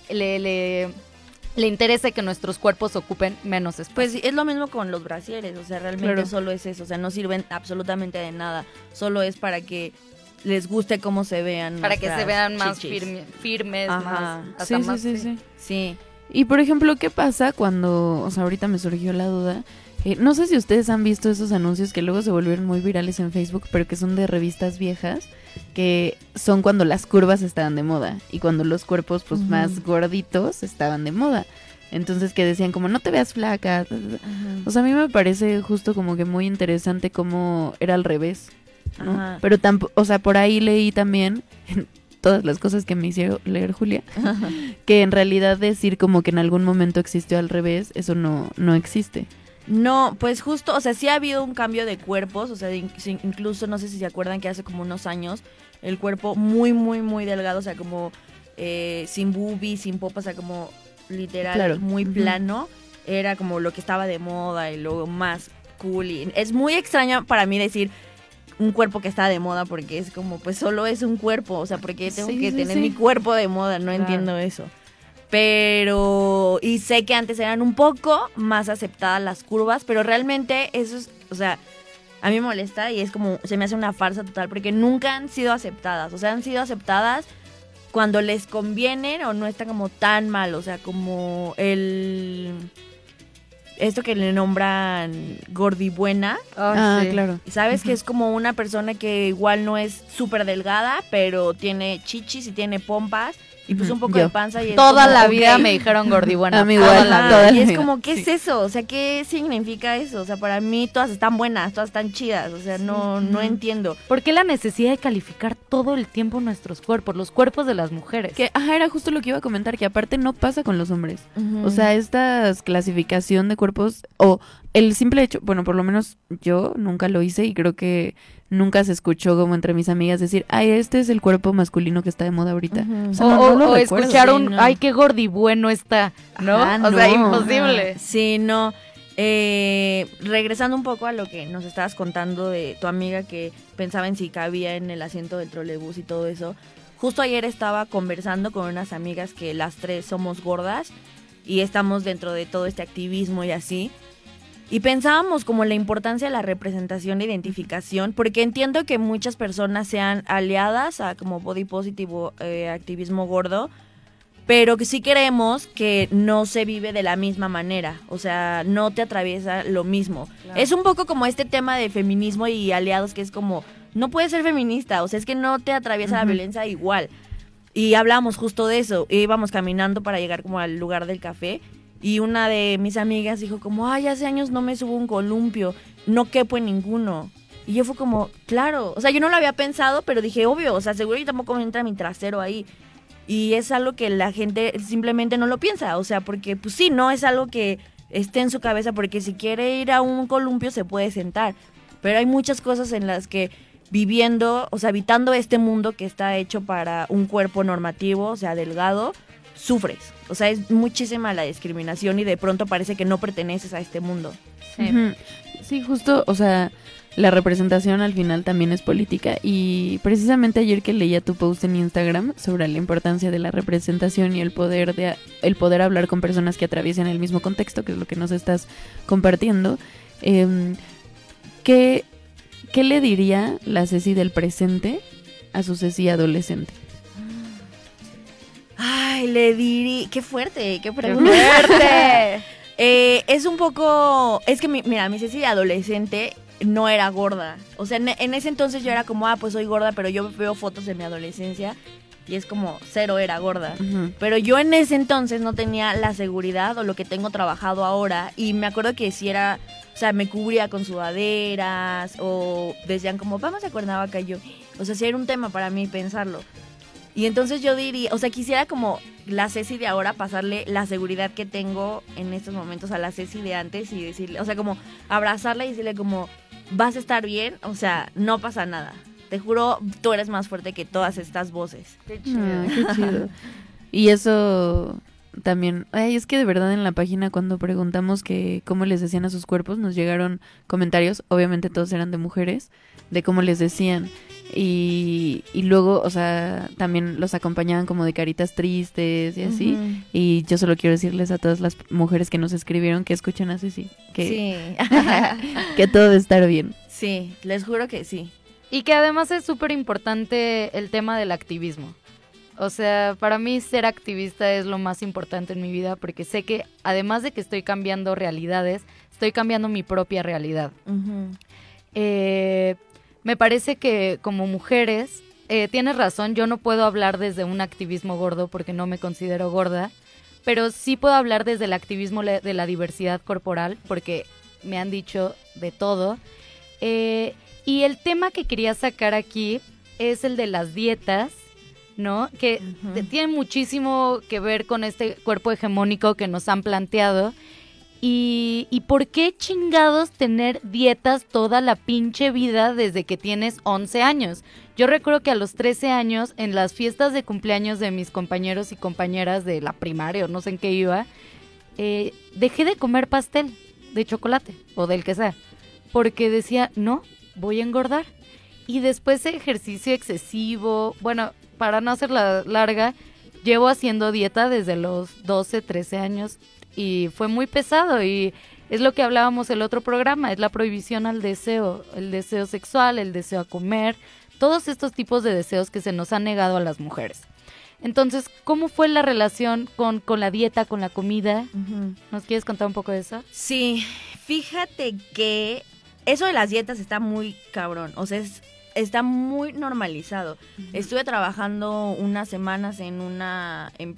le, le, le interesa que nuestros cuerpos ocupen menos espacio. Pues es lo mismo con los brasieres, o sea, realmente Claro. solo es eso, o sea, no sirven absolutamente de nada, solo es para que les guste cómo se vean. para que se vean más firme- firmes, Ajá. más, hasta Sí, sí, sí. Sí. Y por ejemplo, ¿qué pasa cuando, o sea, ahorita me surgió la duda? eh, no sé si ustedes han visto esos anuncios que luego se volvieron muy virales en Facebook, pero que son de revistas viejas, que son cuando las curvas estaban de moda y cuando los cuerpos pues más gorditos estaban de moda. Entonces que decían como no te veas flaca. O sea, a mí me parece justo como que muy interesante cómo era al revés. Pero tampoco, o sea, por ahí leí también en todas las cosas que me hicieron leer Julia, que en realidad decir como que en algún momento existió al revés, eso no, no existe. No, pues justo, o sea, sí ha habido un cambio de cuerpos, o sea, incluso no sé si se acuerdan que hace como unos años el cuerpo muy, muy, muy delgado, o sea, como eh, sin boobies, sin popa, o sea, como literal Claro. muy plano, era como lo que estaba de moda y luego más cool y es muy extraño para mí decir un cuerpo que está de moda porque es como, pues solo es un cuerpo, o sea, porque tengo Sí, que sí, tener sí. mi cuerpo de moda, no Claro. entiendo eso. Pero, y sé que antes eran un poco más aceptadas las curvas, pero realmente eso es, o sea, a mí me molesta y es como, se me hace una farsa total porque nunca han sido aceptadas, o sea, han sido aceptadas cuando les conviene o no está como tan mal, o sea, como el esto que le nombran gordibuena. Ah, sí. claro. Sabes que es como una persona que igual no es súper delgada, pero tiene chichis y tiene pompas y pues un poco yo. de panza y Toda como, la vida me dijeron gordibuena. A mí toda igual, la toda vida. la Y es vida. como, ¿qué es eso? O sea, ¿qué significa eso? O sea, para mí todas están buenas, todas están chidas. O sea, no, no entiendo. ¿Por qué la necesidad de calificar todo el tiempo nuestros cuerpos, los cuerpos de las mujeres? Que, ajá, era justo lo que iba a comentar, que aparte no pasa con los hombres. O sea, esta clasificación de cuerpos, o el simple hecho, bueno, por lo menos yo nunca lo hice y creo que nunca se escuchó como entre mis amigas decir, ay, este es el cuerpo masculino que está de moda ahorita. O sea, o no- no o- lo o recuerdo. escuchar Sí, un, no. ay, qué gordibueno está, ¿no? Ajá, o sea, imposible. Ajá. Sí, no. Eh, regresando un poco a lo que nos estabas contando de tu amiga que pensaba en si cabía en el asiento del trolebús y todo eso. Justo ayer estaba conversando con unas amigas que las tres somos gordas y estamos dentro de todo este activismo y así. Y pensábamos como la importancia de la representación e identificación, porque entiendo que muchas personas sean aliadas a como body positive o eh, activismo gordo, pero que sí queremos que no se vive de la misma manera, o sea, no te atraviesa lo mismo. Claro. Es un poco como este tema de feminismo y aliados que es como, no puedes ser feminista, o sea, es que no te atraviesa la violencia igual. Y hablamos justo de eso, íbamos caminando para llegar como al lugar del café y una de mis amigas dijo como, ay, hace años no me subo un columpio, no quepo en ninguno. Y yo fue como, claro, o sea, yo no lo había pensado, pero dije, obvio, o sea, seguro yo tampoco me entra mi trasero ahí. Y es algo que la gente simplemente no lo piensa, o sea, porque pues sí, no es algo que esté en su cabeza, porque si quiere ir a un columpio se puede sentar. Pero hay muchas cosas en las que viviendo, o sea, habitando este mundo que está hecho para un cuerpo normativo, o sea, delgado, sufres. O sea, es muchísima la discriminación y de pronto parece que no perteneces a este mundo. Sí, justo, o sea, la representación al final también es política y precisamente ayer que leía tu post en Instagram sobre la importancia de la representación y el poder de el poder hablar con personas que atraviesen el mismo contexto, que es lo que nos estás compartiendo, em, ¿qué, ¿qué le diría la Ceci del presente a su Ceci adolescente? Ay, le dirí, qué fuerte, qué pregunta. fuerte! Eh, es un poco, es que mi- mira, mi Ceci de adolescente no era gorda. O sea, en, en ese entonces yo era como, ah, pues soy gorda, pero yo veo fotos de mi adolescencia y es como cero era gorda. Pero yo en ese entonces no tenía la seguridad o lo que tengo trabajado ahora. Y me acuerdo que si era, o sea, me cubría con sudaderas o decían como, vamos a Cuernavaca. Y yo, o sea, si era un tema para mí pensarlo. Y entonces yo diría, o sea, quisiera como la Ceci de ahora pasarle la seguridad que tengo en estos momentos a la Ceci de antes y decirle, o sea, como abrazarla y decirle como, vas a estar bien, o sea, no pasa nada. Te juro, tú eres más fuerte que todas estas voces. Ah, qué chido. Y eso también, ay, es que de verdad en la página cuando preguntamos que cómo les decían a sus cuerpos, nos llegaron comentarios, obviamente todos eran de mujeres, de cómo les decían. Y, y luego, o sea, también los acompañaban como de caritas tristes y así. Y yo solo quiero decirles a todas las mujeres que nos escribieron que escuchen a Ceci, que, Sí. que todo a estar bien. Sí, les juro que sí. Y que además es súper importante el tema del activismo. O sea, para mí ser activista es lo más importante en mi vida porque sé que además de que estoy cambiando realidades, estoy cambiando mi propia realidad. Eh, me parece que como mujeres, eh, tienes razón, yo no puedo hablar desde un activismo gordo porque no me considero gorda, pero sí puedo hablar desde el activismo de la diversidad corporal porque me han dicho de todo. Eh, y el tema que quería sacar aquí es el de las dietas, ¿no? Que tiene muchísimo que ver con este cuerpo hegemónico que nos han planteado. Y, ¿Y por qué chingados tener dietas toda la pinche vida desde que tienes 11 años? Yo recuerdo que a los 13 años, en las fiestas de cumpleaños de mis compañeros y compañeras de la primaria o no sé en qué iba, eh, dejé de comer pastel de chocolate o del que sea. porque decía, no, voy a engordar. Y después de ejercicio excesivo, bueno, para no hacerla larga, llevo haciendo dieta desde los 12, 13 años y fue muy pesado y es lo que hablábamos el otro programa, es la prohibición al deseo, el deseo sexual, el deseo a comer, todos estos tipos de deseos que se nos han negado a las mujeres. Entonces, ¿cómo fue la relación con, con la dieta, con la comida? ¿Nos quieres contar un poco de eso? Sí, fíjate que eso de las dietas está muy cabrón, o sea, es- está muy normalizado. Estuve trabajando unas semanas en una, en-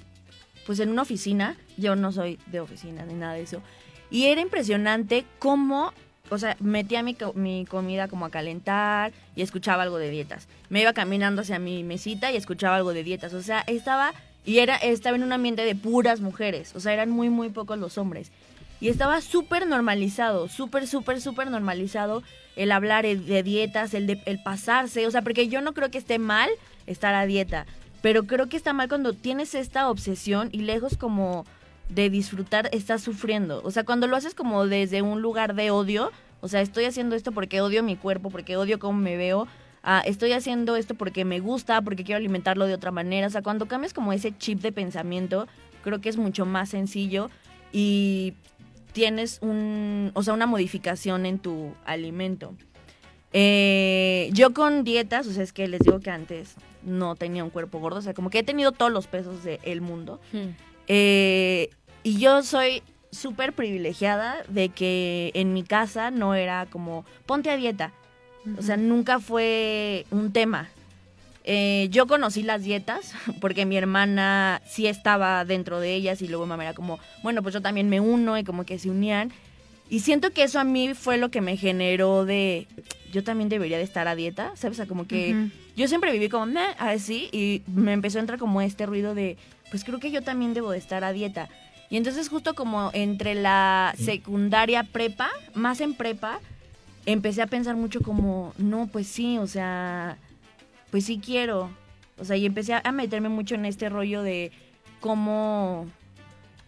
pues en una oficina, yo no soy de oficina ni nada de eso, y era impresionante cómo, o sea, metía mi, mi comida como a calentar y escuchaba algo de dietas. Me iba caminando hacia mi mesita y escuchaba algo de dietas, o sea, estaba... Y era, estaba en un ambiente de puras mujeres, o sea, eran muy, muy pocos los hombres. Y estaba súper normalizado, súper, súper, súper normalizado el hablar de dietas, el, de, el pasarse. O sea, porque yo no creo que esté mal estar a dieta, pero creo que está mal cuando tienes esta obsesión y lejos como de disfrutar, estás sufriendo. O sea, cuando lo haces como desde un lugar de odio, o sea, estoy haciendo esto porque odio mi cuerpo, porque odio cómo me veo. ah, estoy haciendo esto porque me gusta, porque quiero alimentarlo de otra manera. O sea, cuando cambias como ese chip de pensamiento, creo que es mucho más sencillo y tienes un, o sea, una modificación en tu alimento. Eh, yo con dietas, o sea, es que les digo que antes no tenía un cuerpo gordo, o sea, como que he tenido todos los pesos del mundo. Eh, y yo soy súper privilegiada de que en mi casa no era como, ponte a dieta. O sea, nunca fue un tema. Eh, yo conocí las dietas porque mi hermana sí estaba dentro de ellas y luego mamá era como, bueno, pues yo también me uno y como que se unían. Y siento que eso a mí fue lo que me generó de, yo también debería de estar a dieta, ¿sabes? O sea, como que yo siempre viví como, "Meh", así, y me empezó a entrar como este ruido de, pues creo que yo también debo de estar a dieta. Y entonces justo como entre la secundaria prepa, más en prepa, empecé a pensar mucho como, no, pues sí, o sea, pues sí quiero. O sea, y empecé a meterme mucho en este rollo de cómo...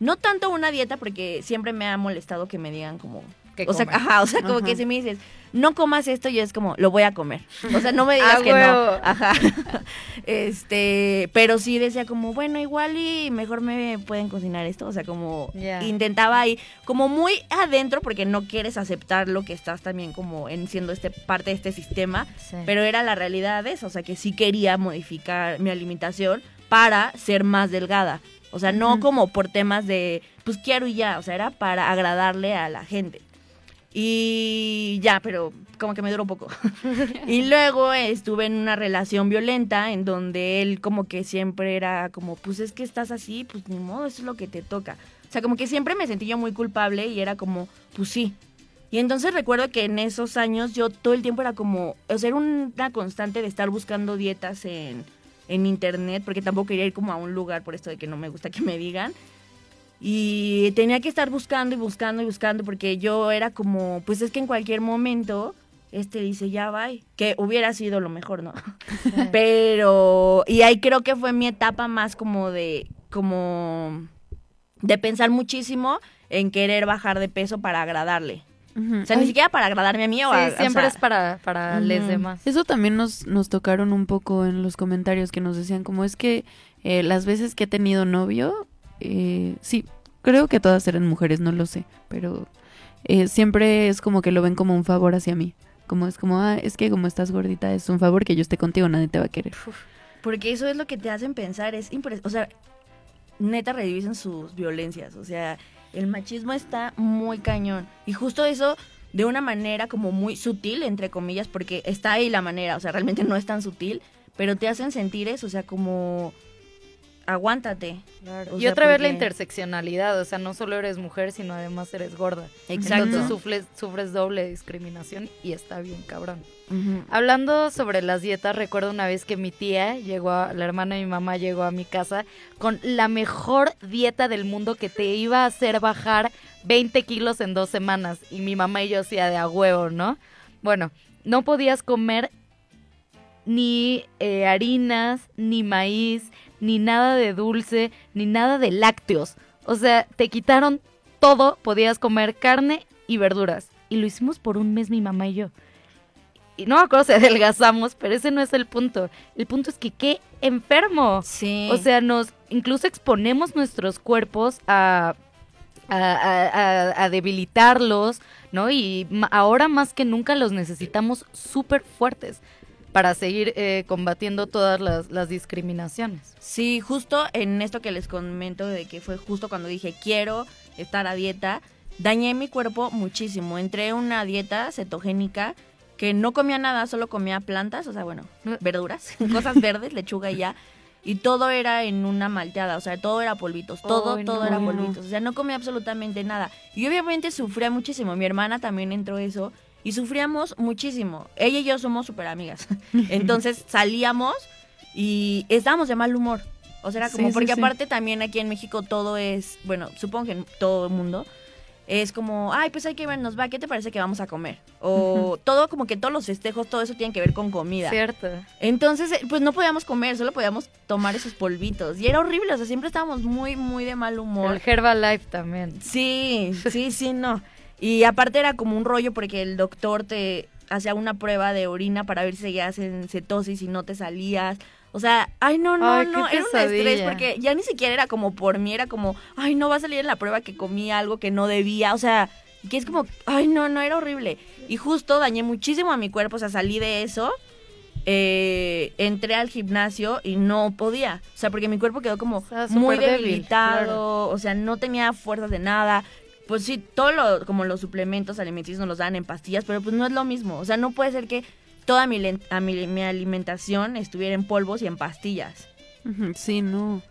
No tanto una dieta, porque siempre me ha molestado que me digan como... ¿Qué o sea, ajá, o sea, como Ajá. que si me dices, no comas esto, yo es como, lo voy a comer. O sea, no me digas Ah, que no. Ajá. Este, pero sí decía como, bueno, igual y mejor me pueden cocinar esto. O sea, como intentaba ahí, como muy adentro, porque no quieres aceptar lo que estás también como en siendo este parte de este sistema. Sí. Pero era la realidad de eso. O sea, que sí quería modificar mi alimentación para ser más delgada. O sea, no como por temas de, pues quiero y ya. O sea, era para agradarle a la gente. Y ya, pero como que me duró poco. y luego estuve en una relación violenta en donde él como que siempre era como, pues es que estás así, pues ni modo, eso es lo que te toca. O sea, como que siempre me sentí yo muy culpable y era como, pues sí. Y entonces recuerdo que en esos años yo todo el tiempo era como, o sea, era una constante de estar buscando dietas en, en internet, porque tampoco quería ir como a un lugar por esto de que no me gusta que me digan. Y tenía que estar buscando y buscando y buscando porque yo era como, pues es que en cualquier momento este dice ya va, que hubiera sido lo mejor, ¿no? Pero y ahí creo que fue mi etapa más como de como de pensar muchísimo en querer bajar de peso para agradarle. O sea, ni siquiera para agradarme a mí o a Sí, o siempre sea, es para, para Ujú. los demás. Eso también nos, nos tocaron un poco en los comentarios que nos decían como es que eh, las veces que he tenido novio, eh, sí, creo que todas eran mujeres, no lo sé, pero eh, siempre es como que lo ven como un favor hacia mí. Como es como, ah, es que como estás gordita es un favor que yo esté contigo, nadie te va a querer. Porque eso es lo que te hacen pensar, es impres- o sea, neta revisen sus violencias, o sea, el machismo está muy cañón. Y justo eso de una manera como muy sutil, entre comillas, porque está ahí la manera, o sea, realmente no es tan sutil, pero te hacen sentir eso, o sea, como aguántate. Y sea, otra vez la interseccionalidad, o sea, no solo eres mujer, sino además eres gorda. Exacto. Entonces sufres, sufres doble discriminación y está bien cabrón. Hablando sobre las dietas, recuerdo una vez que mi tía llegó, a, la hermana de mi mamá llegó a mi casa con la mejor dieta del mundo que te iba a hacer bajar 20 kilos en dos semanas. Y mi mamá y yo hacía de a huevo, ¿no? Bueno, no podías comer ni eh, harinas, ni maíz, ni nada de dulce, ni nada de lácteos. O sea, te quitaron todo, podías comer carne y verduras. y lo hicimos por un mes mi mamá y yo. Y no me acuerdo si adelgazamos, pero ese no es el punto. El punto es que qué enfermo. Sí. O sea, nos incluso exponemos nuestros cuerpos a, a, a- a- debilitarlos, ¿no? Y ahora más que nunca los necesitamos súper fuertes para seguir eh, combatiendo todas las, las discriminaciones. Sí, justo en esto que les comento de que fue justo cuando dije quiero estar a dieta, dañé mi cuerpo muchísimo. Entré a una dieta cetogénica que no comía nada, solo comía plantas, o sea, bueno, verduras, cosas verdes, lechuga y ya. Y todo era en una malteada, o sea, todo era polvitos, todo, todo no. era polvitos. O sea, no comía absolutamente nada. Y obviamente sufría muchísimo. Mi hermana también entró eso y sufríamos muchísimo. Ella y yo somos súper amigas. Entonces salíamos y estábamos de mal humor. O sea, era como, sí, porque sí. aparte también aquí en México todo es, bueno, supongo que en todo el mundo, es como, ay, pues hay que vernos, va, ¿qué te parece que vamos a comer? O todo, como que todos los festejos, todo eso tiene que ver con comida. Cierto. Entonces, eh, pues no podíamos comer, solo podíamos tomar esos polvitos. Y era horrible, o sea, siempre estábamos muy, muy de mal humor. El Herbalife también. Sí, sí, sí, no. Y aparte era como un rollo porque el doctor te hacía una prueba de orina para ver si seguías en cetosis y no te salías. O sea, ay, no, no, Ay, no, era un estrés porque ya ni siquiera era como por mí, era como, ay, no va a salir en la prueba que comí algo que no debía. O sea, que es como, ay, no, no, era horrible. Y justo dañé muchísimo a mi cuerpo, o sea, salí de eso. eh, entré al gimnasio y no podía, o sea, porque mi cuerpo quedó como muy débil, debilitado, claro. o sea, no tenía fuerzas de nada. Pues sí, todo lo, como los suplementos alimenticios nos los dan en pastillas, pero pues no es lo mismo. O sea, no puede ser que toda mi, mi, alimentación estuviera en polvos y en pastillas. Sí, no.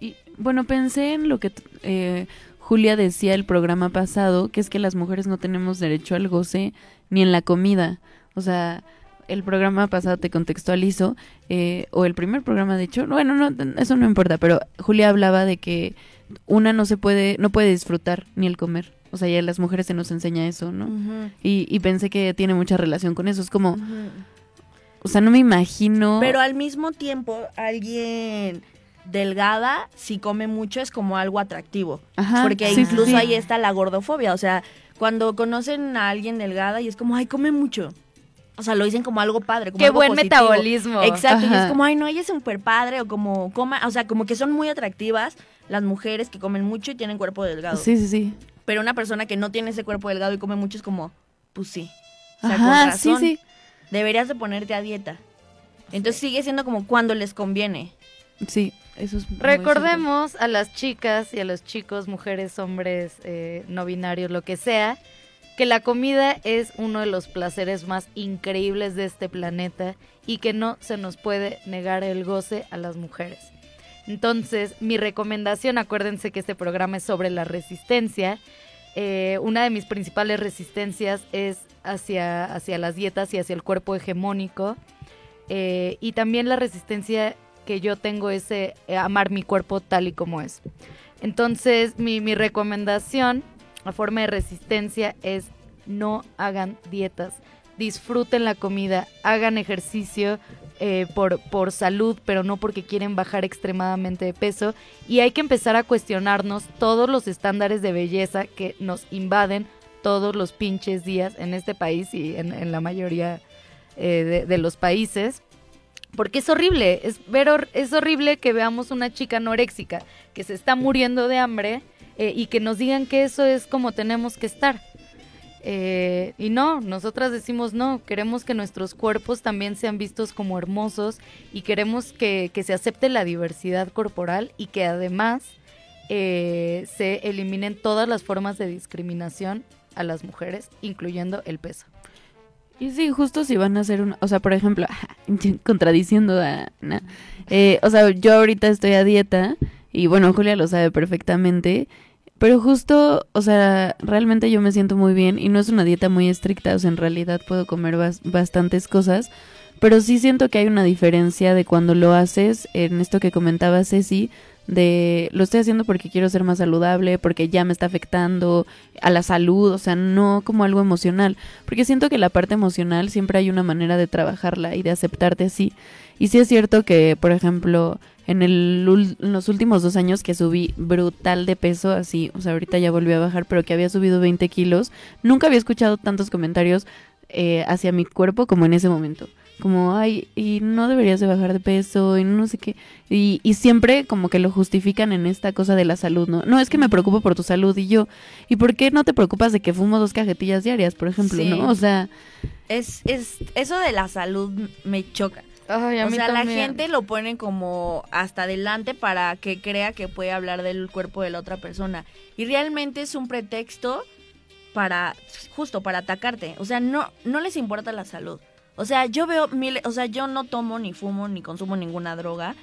Y, bueno, pensé en lo que eh, Julia decía el programa pasado, que es que las mujeres no tenemos derecho al goce ni en la comida. O sea, el programa pasado te contextualizo, eh, o el primer programa de hecho, bueno, no, eso no importa, pero Julia hablaba de que una no se puede, no puede disfrutar ni el comer. O sea, ya a las mujeres se nos enseña eso, ¿no? Y, y pensé que tiene mucha relación con eso. Es como, o sea, no me imagino. Pero al mismo tiempo, alguien delgada, si come mucho, es como algo atractivo. Ajá, Porque sí, incluso sí. ahí está la gordofobia. O sea, cuando conocen a alguien delgada y es como, ay, come mucho. O sea, lo dicen como algo padre. Como Qué algo buen positivo. metabolismo. Exacto. Y es como, ay, no, ella es súper padre. O como, coma, o sea, como que son muy atractivas las mujeres que comen mucho y tienen cuerpo delgado. Sí, sí, sí. Pero una persona que no tiene ese cuerpo delgado y come mucho es como, pues sí. O sea, Ajá, con sí, razón, sí. Deberías de ponerte a dieta. Entonces sigue siendo como cuando les conviene. Sí, eso es. muy Recordemos a las chicas y a los chicos, mujeres, hombres, eh, no binarios, lo que sea, que la comida es uno de los placeres más increíbles de este planeta y que no se nos puede negar el goce a las mujeres. Entonces, mi recomendación, acuérdense que este programa es sobre la resistencia. eh, una de mis principales resistencias es hacia, hacia las dietas y hacia el cuerpo hegemónico. Eh, y también la resistencia que yo tengo es eh, amar mi cuerpo tal y como es. Entonces, mi, mi recomendación, la forma de resistencia es no hagan dietas, disfruten la comida, hagan ejercicio eh, por, por salud, pero no porque quieren bajar extremadamente de peso. Y hay que empezar a cuestionarnos todos los estándares de belleza que nos invaden todos los pinches días en este país y en, la mayoría eh, de, de los países. Porque es horrible, es, ver es horrible que veamos una chica anoréxica que se está muriendo de hambre eh, y que nos digan que eso es como tenemos que estar. Eh, y no, nosotras decimos no, queremos que nuestros cuerpos también sean vistos como hermosos y queremos que, que se acepte la diversidad corporal y que además eh, se eliminen todas las formas de discriminación a las mujeres, incluyendo el peso. Y sí, justo si van a hacer una, o sea, por ejemplo, contradiciendo a Ana, o sea, yo ahorita estoy a dieta y bueno, Julia lo sabe perfectamente, pero justo, o sea, realmente yo me siento muy bien y no es una dieta muy estricta, o sea, en realidad puedo comer bas- bastantes cosas, pero sí siento que hay una diferencia de cuando lo haces, en esto que comentaba Ceci, de lo estoy haciendo porque quiero ser más saludable, porque ya me está afectando a la salud, o sea, no como algo emocional, porque siento que la parte emocional siempre hay una manera de trabajarla y de aceptarte así. Y sí es cierto que, por ejemplo, en, el, en los últimos dos años que subí brutal de peso, así, o sea, ahorita ya volví a bajar, pero que había subido 20 kilos, nunca había escuchado tantos comentarios eh, hacia mi cuerpo como en ese momento. Como, ay, y no deberías de bajar de peso, y no sé qué. Y, y siempre como que lo justifican en esta cosa de la salud, ¿no? No, es que me preocupo por tu salud y yo. ¿Y por qué no te preocupas de que fumo dos cajetillas diarias, por ejemplo, Sí. no? O sea, Es, es, eso de la salud me choca. Ay, a o mí sea, la gente lo pone como hasta adelante para que crea que puede hablar del cuerpo de la otra persona. Y realmente es un pretexto para, justo para atacarte. O sea, no, no les importa la salud. O sea, yo veo mil, o sea, yo no tomo ni fumo ni consumo ninguna droga.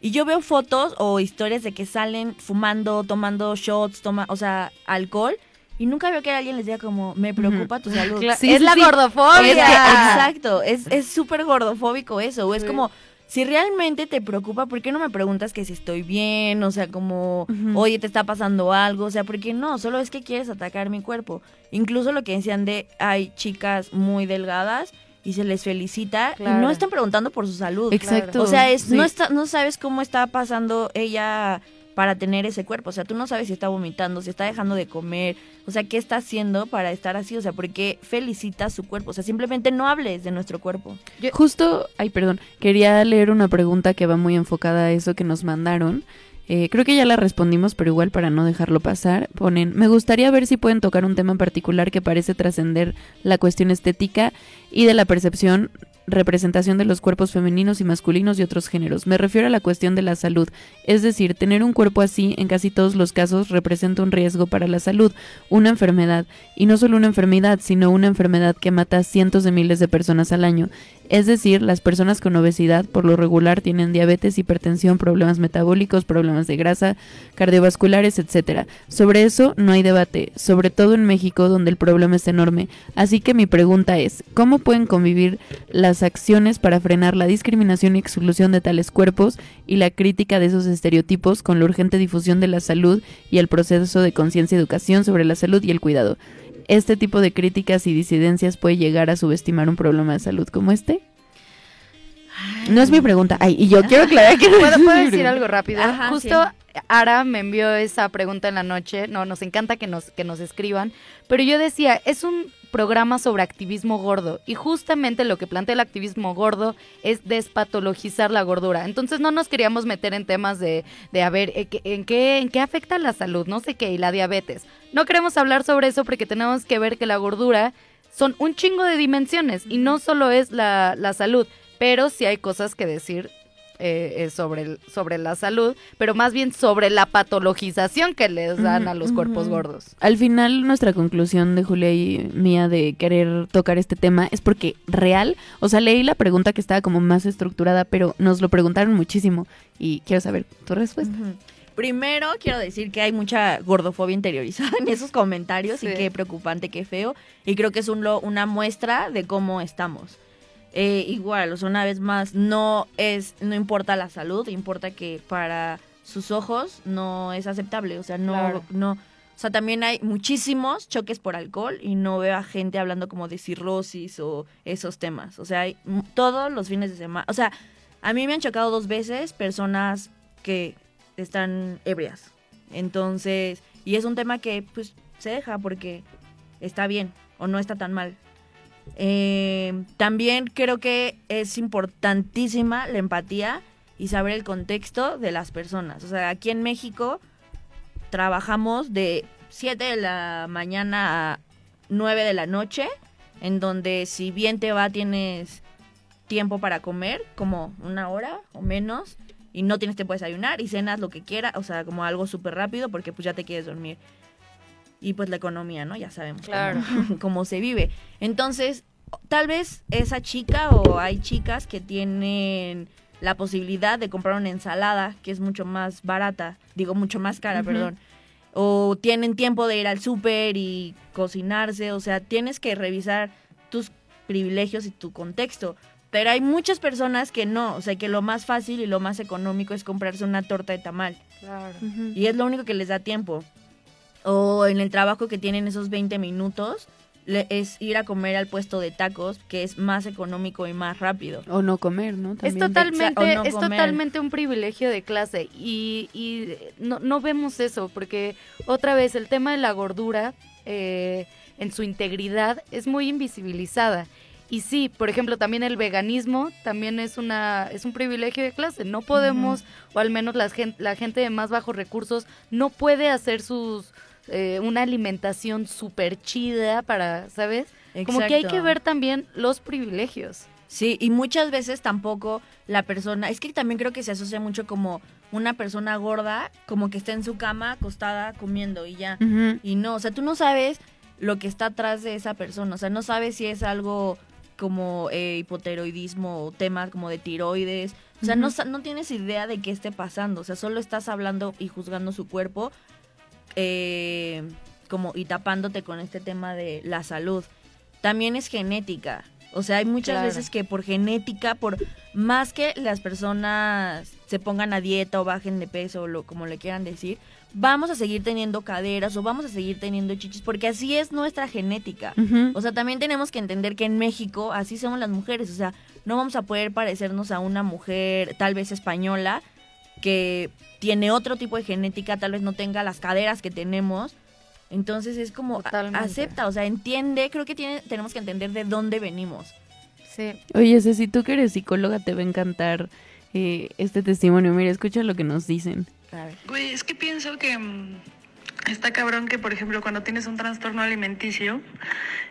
Y yo veo fotos o historias de que salen fumando, tomando shots, toma, o sea, alcohol. Y nunca veo que alguien les diga como, me preocupa tu salud. Sí, es sí, la sí. gordofobia. Es que- exacto, es es súper gordofóbico eso. o Es Sí. como, si realmente te preocupa, ¿por qué no me preguntas que si estoy bien? O sea, como, oye, te está pasando algo. O sea, ¿por qué no? Solo es que quieres atacar mi cuerpo. Incluso lo que decían de, hay chicas muy delgadas y se les felicita y no están preguntando por su salud. Exacto, O sea, es, sí. no, está, no sabes cómo está pasando ella para tener ese cuerpo. O sea, tú no sabes si está vomitando, si está dejando de comer. O sea, ¿qué está haciendo para estar así? O sea, ¿por qué felicita su cuerpo? O sea, simplemente no hables de nuestro cuerpo. Justo, ay, perdón, quería leer una pregunta que va muy enfocada a eso que nos mandaron. Eh, creo que ya la respondimos, pero igual para no dejarlo pasar, ponen, me gustaría ver si pueden tocar un tema en particular que parece trascender la cuestión estética y de la percepción, representación de los cuerpos femeninos y masculinos y otros géneros. Me refiero a la cuestión de la salud, es decir, tener un cuerpo así en casi todos los casos representa un riesgo para la salud, una enfermedad, y no solo una enfermedad, sino una enfermedad que mata a cientos de miles de personas al año. Es decir, las personas con obesidad por lo regular tienen diabetes, hipertensión, problemas metabólicos, problemas de grasa, cardiovasculares, etcétera. Sobre eso no hay debate, sobre todo en México donde el problema es enorme. Así que mi pregunta es, ¿cómo pueden convivir las acciones para frenar la discriminación y exclusión de tales cuerpos y la crítica de esos estereotipos con la urgente difusión de la salud y el proceso de conciencia y educación sobre la salud y el cuidado? ¿Este tipo de críticas y disidencias puede llegar a subestimar un problema de salud como este? No es mi pregunta. Ay, y yo quiero aclarar que no ¿Puedo, es puedo decir pregunta. algo rápido? Ajá, Justo sí. Ara me envió esa pregunta en la noche. No, nos encanta que nos, que nos escriban. Pero yo decía, es un programa sobre activismo gordo. Y justamente lo que plantea el activismo gordo es despatologizar la gordura. Entonces no nos queríamos meter en temas de, de a ver, ¿en qué, en, qué, en qué afecta la salud, no sé qué, y la diabetes. No queremos hablar sobre eso porque tenemos que ver que la gordura son un chingo de dimensiones y no solo es la, la salud, pero sí hay cosas que decir eh, eh, sobre, el- sobre la salud, pero más bien sobre la patologización que les dan a los cuerpos gordos. Al final, nuestra conclusión de Julia y mía de querer tocar este tema es porque real, o sea, leí la pregunta que estaba como más estructurada, pero nos lo preguntaron muchísimo y quiero saber tu respuesta. Primero quiero decir que hay mucha gordofobia interiorizada en esos comentarios Sí. y qué preocupante, qué feo. Y creo que es un, lo- una muestra de cómo estamos. Eh, igual, o sea, una vez más, no es, no importa la salud, importa que para sus ojos no es aceptable. O sea, no, Claro. no. O sea, también hay muchísimos choques por alcohol y no veo a gente hablando como de cirrosis o esos temas. O sea, hay todos los fines de semana. O sea, a mí me han chocado dos veces personas que están ebrias. Entonces, y es un tema que pues se deja porque está bien o no está tan mal. Eh, también creo que es importantísima la empatía y saber el contexto de las personas. O sea, aquí en México trabajamos de 7 de la mañana a 9 de la noche, en donde si bien te va tienes tiempo para comer, como una hora o menos, y no tienes tiempo de desayunar y cenas lo que quieras, o sea, como algo súper rápido porque pues ya te quieres dormir. Y pues la economía, ¿no? Ya sabemos cómo- Claro. cómo, se vive. Entonces, tal vez esa chica o hay chicas que tienen la posibilidad de comprar una ensalada que es mucho más barata, digo mucho más cara, perdón. O tienen tiempo de ir al súper y cocinarse, o sea, tienes que revisar tus privilegios y tu contexto. Pero hay muchas personas que no, o sea, que lo más fácil y lo más económico es comprarse una torta de tamal. Claro. Y es lo único que les da tiempo. O en el trabajo que tienen esos 20 minutos, le- es ir a comer al puesto de tacos, que es más económico y más rápido. O no comer, ¿no? Es También. totalmente, o no es comer. totalmente un privilegio de clase y, y no, no vemos eso porque otra vez el tema de la gordura eh, en su integridad es muy invisibilizada. Y sí, por ejemplo, también el veganismo también es una es un privilegio de clase. No podemos, o al menos la gente, la gente de más bajos recursos, no puede hacer sus eh, una alimentación súper chida para, ¿sabes? Como que hay que ver también los privilegios. Sí, y muchas veces tampoco la persona, es que también creo que se asocia mucho como una persona gorda, como que está en su cama acostada comiendo y ya. Y no, o sea, tú no sabes lo que está atrás de esa persona, o sea, no sabes si es algo como eh, hipotiroidismo o temas como de tiroides, o sea, no, no tienes idea de qué esté pasando, o sea, solo estás hablando y juzgando su cuerpo eh, como y tapándote con este tema de la salud. También es genética. O sea, hay muchas Claro. veces que por genética, por más que las personas se pongan a dieta o bajen de peso, o lo, como le quieran decir, vamos a seguir teniendo caderas o vamos a seguir teniendo chichis, porque así es nuestra genética. O sea, también tenemos que entender que en México así somos las mujeres. O sea, no vamos a poder parecernos a una mujer tal vez española que tiene otro tipo de genética, tal vez no tenga las caderas que tenemos. Entonces es como a- Totalmente. acepta, o sea, entiende, creo que tiene, tenemos que entender de dónde venimos. Sí. Oye, Ceci, tú que eres psicóloga, te va a encantar eh, este testimonio. Mira, escucha lo que nos dicen. Güey, es que pienso que mm, está cabrón que, por ejemplo, cuando tienes un trastorno alimenticio,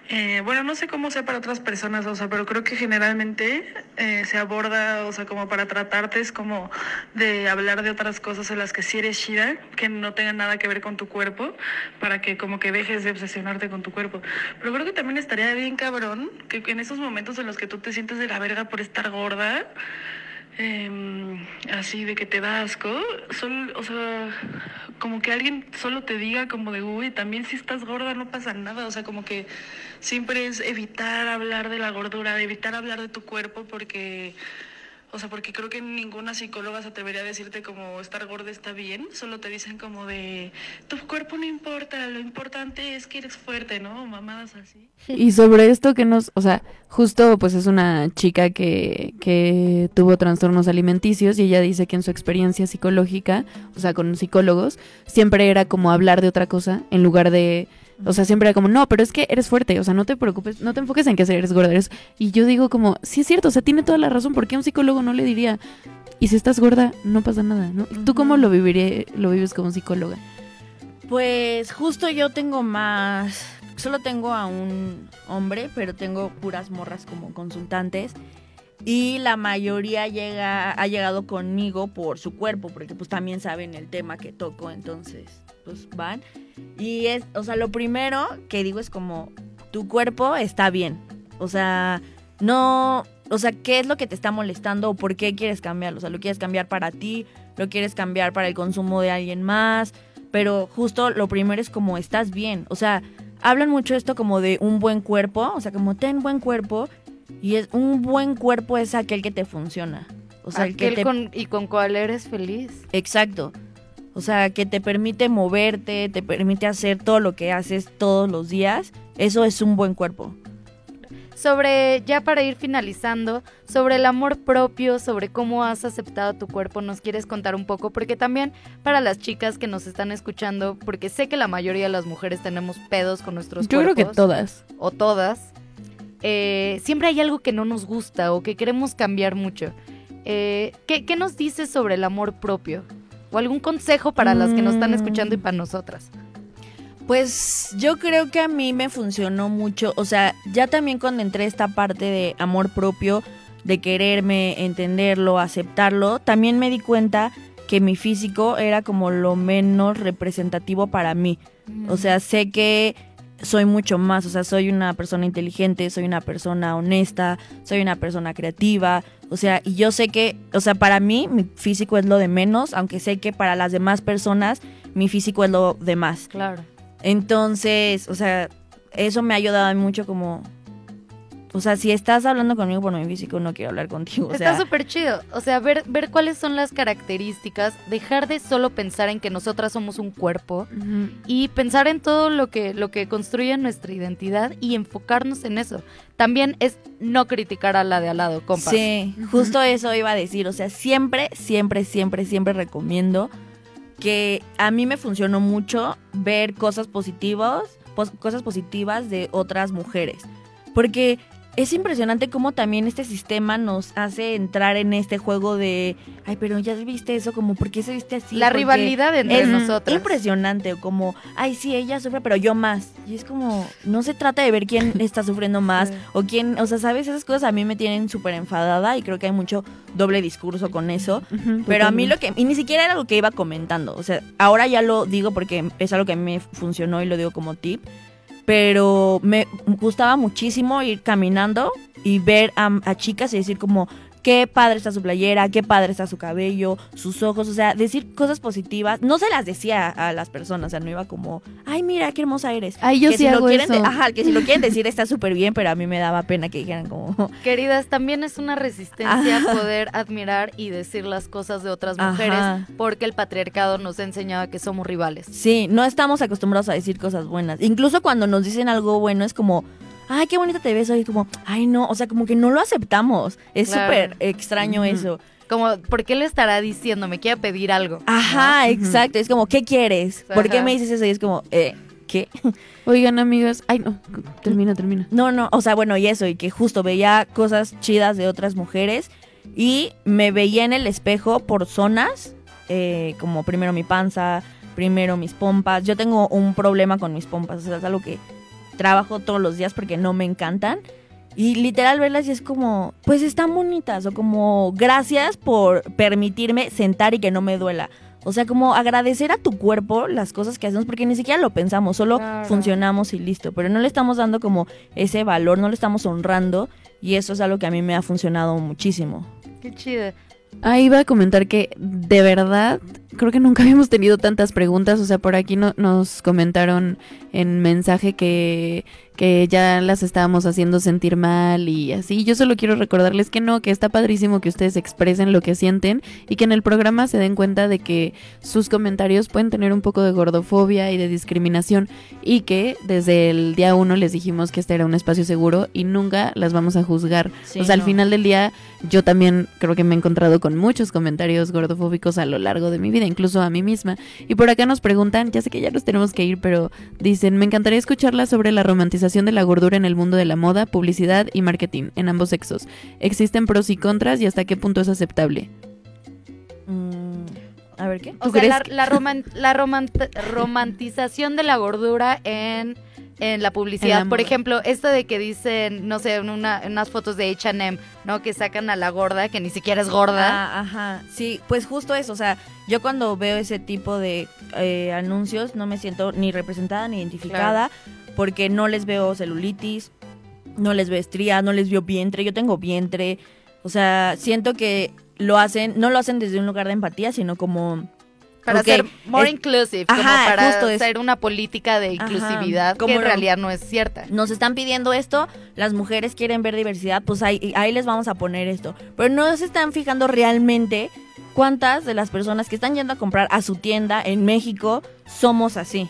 eh, bueno, no sé cómo sea para otras personas, o sea, pero creo que generalmente eh, se aborda, o sea, como para tratarte es como de hablar de otras cosas en las que sí eres chida, que no tengan nada que ver con tu cuerpo, para que como que dejes de obsesionarte con tu cuerpo. Pero creo que también estaría bien cabrón que en esos momentos en los que tú te sientes de la verga por estar gorda, em, así de que te da asco, sol- o sea, como que alguien solo te diga como de, uy, también si estás gorda no pasa nada, o sea, como que siempre es evitar hablar de la gordura, evitar hablar de tu cuerpo porque... O sea, porque creo que ninguna psicóloga se atrevería a decirte como estar gorda está bien, solo te dicen como de tu cuerpo no importa, lo importante es que eres fuerte, ¿no? Mamadas así. Y sobre esto que nos, o sea, justo pues es una chica que, que tuvo trastornos alimenticios y ella dice que en su experiencia psicológica, o sea, con psicólogos, siempre era como hablar de otra cosa en lugar de, o sea, siempre era como, no, pero es que eres fuerte, o sea, no te preocupes, no te enfoques en que eres gorda. eres-". Y yo digo como, sí es cierto, o sea, tiene toda la razón, ¿por qué a un psicólogo no le diría, y si estás gorda, no pasa nada, ¿no? ¿Tú cómo lo, viviría, lo vives como psicóloga? Pues justo yo tengo más, solo tengo a un hombre, pero tengo puras morras como consultantes. Y la mayoría llega, ha llegado conmigo por su cuerpo, porque pues también saben el tema que toco, entonces pues van. Y es, o sea, lo primero que digo es como, tu cuerpo está bien. O sea, no, o sea, ¿qué es lo que te está molestando o por qué quieres cambiarlo? O sea, ¿lo quieres cambiar para ti? ¿Lo quieres cambiar para el consumo de alguien más? Pero justo lo primero es como, estás bien. O sea, hablan mucho esto como de un buen cuerpo, o sea, como ten buen cuerpo. Y es un buen cuerpo es aquel que te funciona. O sea, el que Aquel te con- y con cual eres feliz. Exacto. O sea, que te permite moverte, te permite hacer todo lo que haces todos los días. Eso es un buen cuerpo. Sobre, ya para ir finalizando, sobre el amor propio, sobre cómo has aceptado tu cuerpo, ¿nos quieres contar un poco? Porque también para las chicas que nos están escuchando, porque sé que la mayoría de las mujeres tenemos pedos con nuestros Yo creo que cuerpos, todas. O todas. eh, siempre hay algo que no nos gusta o que queremos cambiar mucho. Eh, ¿qué, qué nos dices sobre el amor propio? ¿O algún consejo para las que nos están escuchando y para nosotras? Pues yo creo que a mí me funcionó mucho. O sea, ya también cuando entré a esta parte de amor propio, de quererme, entenderlo, aceptarlo, también me di cuenta que mi físico era como lo menos representativo para mí. O sea, sé que soy mucho más, o sea, soy una persona inteligente, soy una persona honesta, soy una persona creativa, o sea, y yo sé que, o sea, para mí mi físico es lo de menos, aunque sé que para las demás personas mi físico es lo de más. Claro. Entonces, o sea, eso me ha ayudado mucho como, o sea, si estás hablando conmigo por mi físico, no quiero hablar contigo. O Está súper chido. O sea, ver, ver cuáles son las características, dejar de solo pensar en que nosotras somos un cuerpo y pensar en todo lo que, lo que construye nuestra identidad y enfocarnos en eso. También es no criticar a la de al lado, compas. Sí, justo eso iba a decir. O sea, siempre, siempre, siempre, siempre recomiendo que a mí me funcionó mucho ver cosas positivas, pos- cosas positivas de otras mujeres. Porque es impresionante cómo también este sistema nos hace entrar en este juego de, ay, pero ya viste eso, como, ¿por qué se viste así? La Porque rivalidad entre es nosotras. Impresionante, como, ay, sí, ella sufre, pero yo más. Y es como, no se trata de ver quién está sufriendo más o quién, o sea, ¿sabes? Esas cosas a mí me tienen súper enfadada y creo que hay mucho doble discurso con eso. Pero a mí lo que, y ni siquiera era lo que iba comentando, o sea, ahora ya lo digo porque es algo que a mí me funcionó y lo digo como tip, pero me gustaba muchísimo ir caminando y ver a, a chicas y decir como, qué padre está su playera, qué padre está su cabello, sus ojos, o sea, decir cosas positivas. No se las decía a las personas, o sea, no iba como, ay, mira, qué hermosa eres. Ay, yo que sí si lo quieren eso. ajá, que si lo quieren decir está súper bien, pero a mí me daba pena que dijeran como, Queridas, también es una resistencia Ajá. poder admirar y decir las cosas de otras Ajá. mujeres porque el patriarcado nos ha enseñado que somos rivales. Sí, no estamos acostumbrados a decir cosas buenas. Incluso cuando nos dicen algo bueno es como, ay, qué bonita te ves hoy. Como, ay, no, o sea, como que no lo aceptamos. Es Claro. súper extraño eso. Como, ¿por qué le estará diciendo? Me quiere pedir algo. Ajá, ¿no? exacto. Es como, ¿qué quieres? ¿Por qué me dices eso? Y es como, eh, ¿qué? Oigan, amigas. Ay, no. Termina, termina. No, no, o sea, bueno, y eso, y que justo veía cosas chidas de otras mujeres y me veía en el espejo por zonas, eh, como primero mi panza, primero mis pompas. Yo tengo un problema con mis pompas, o sea, es algo que trabajo todos los días porque no me encantan. Y literal verlas y es como, pues están bonitas, o como, gracias por permitirme sentar y que no me duela. O sea, como agradecer a tu cuerpo las cosas que hacemos, porque ni siquiera lo pensamos, solo Claro. funcionamos y listo. Pero no le estamos dando como ese valor, no le estamos honrando. Y eso es algo que a mí me ha funcionado muchísimo. Qué chido. Ah, iba a comentar que de verdad creo que nunca habíamos tenido tantas preguntas. O sea, por aquí no- nos comentaron en mensaje que, que ya las estábamos haciendo sentir mal y así. Yo solo quiero recordarles que no, que está padrísimo que ustedes expresen lo que sienten y que en el programa se den cuenta de que sus comentarios pueden tener un poco de gordofobia y de discriminación y que desde el día uno les dijimos que este era un espacio seguro y nunca las vamos a juzgar. Sí, o sea, al final del día yo también creo que me he encontrado con muchos comentarios gordofóbicos a lo largo de mi vida, incluso a mí misma. Y por acá nos preguntan, ya sé que ya nos tenemos que ir, pero dicen, me encantaría escucharla sobre la romantización de la gordura en el mundo de la moda, publicidad y marketing en ambos sexos. ¿Existen pros y contras y hasta qué punto es aceptable? Mm, a ver, ¿qué? O sea, la, la roman- la romant- romantización de la gordura en, en la publicidad. En la Por ejemplo, esto de que dicen, no sé, en, una, unas fotos de H&M, ¿no? Que sacan a la gorda, que ni siquiera es gorda. Ah, ajá. Sí, pues justo eso. O sea, yo cuando veo ese tipo de eh, anuncios no me siento ni representada ni identificada porque no les veo celulitis, no les veo estrías, no les veo vientre. Yo tengo vientre. O sea, siento que lo hacen, no lo hacen desde un lugar de empatía, sino como... Para ser more es- inclusive, como para justo es- ser una política de Ajá, inclusividad como que en no- realidad no es cierta. nos están pidiendo esto, las mujeres quieren ver diversidad, pues ahí, ahí les vamos a poner esto. Pero no se están fijando realmente cuántas de las personas que están yendo a comprar a su tienda en México somos así.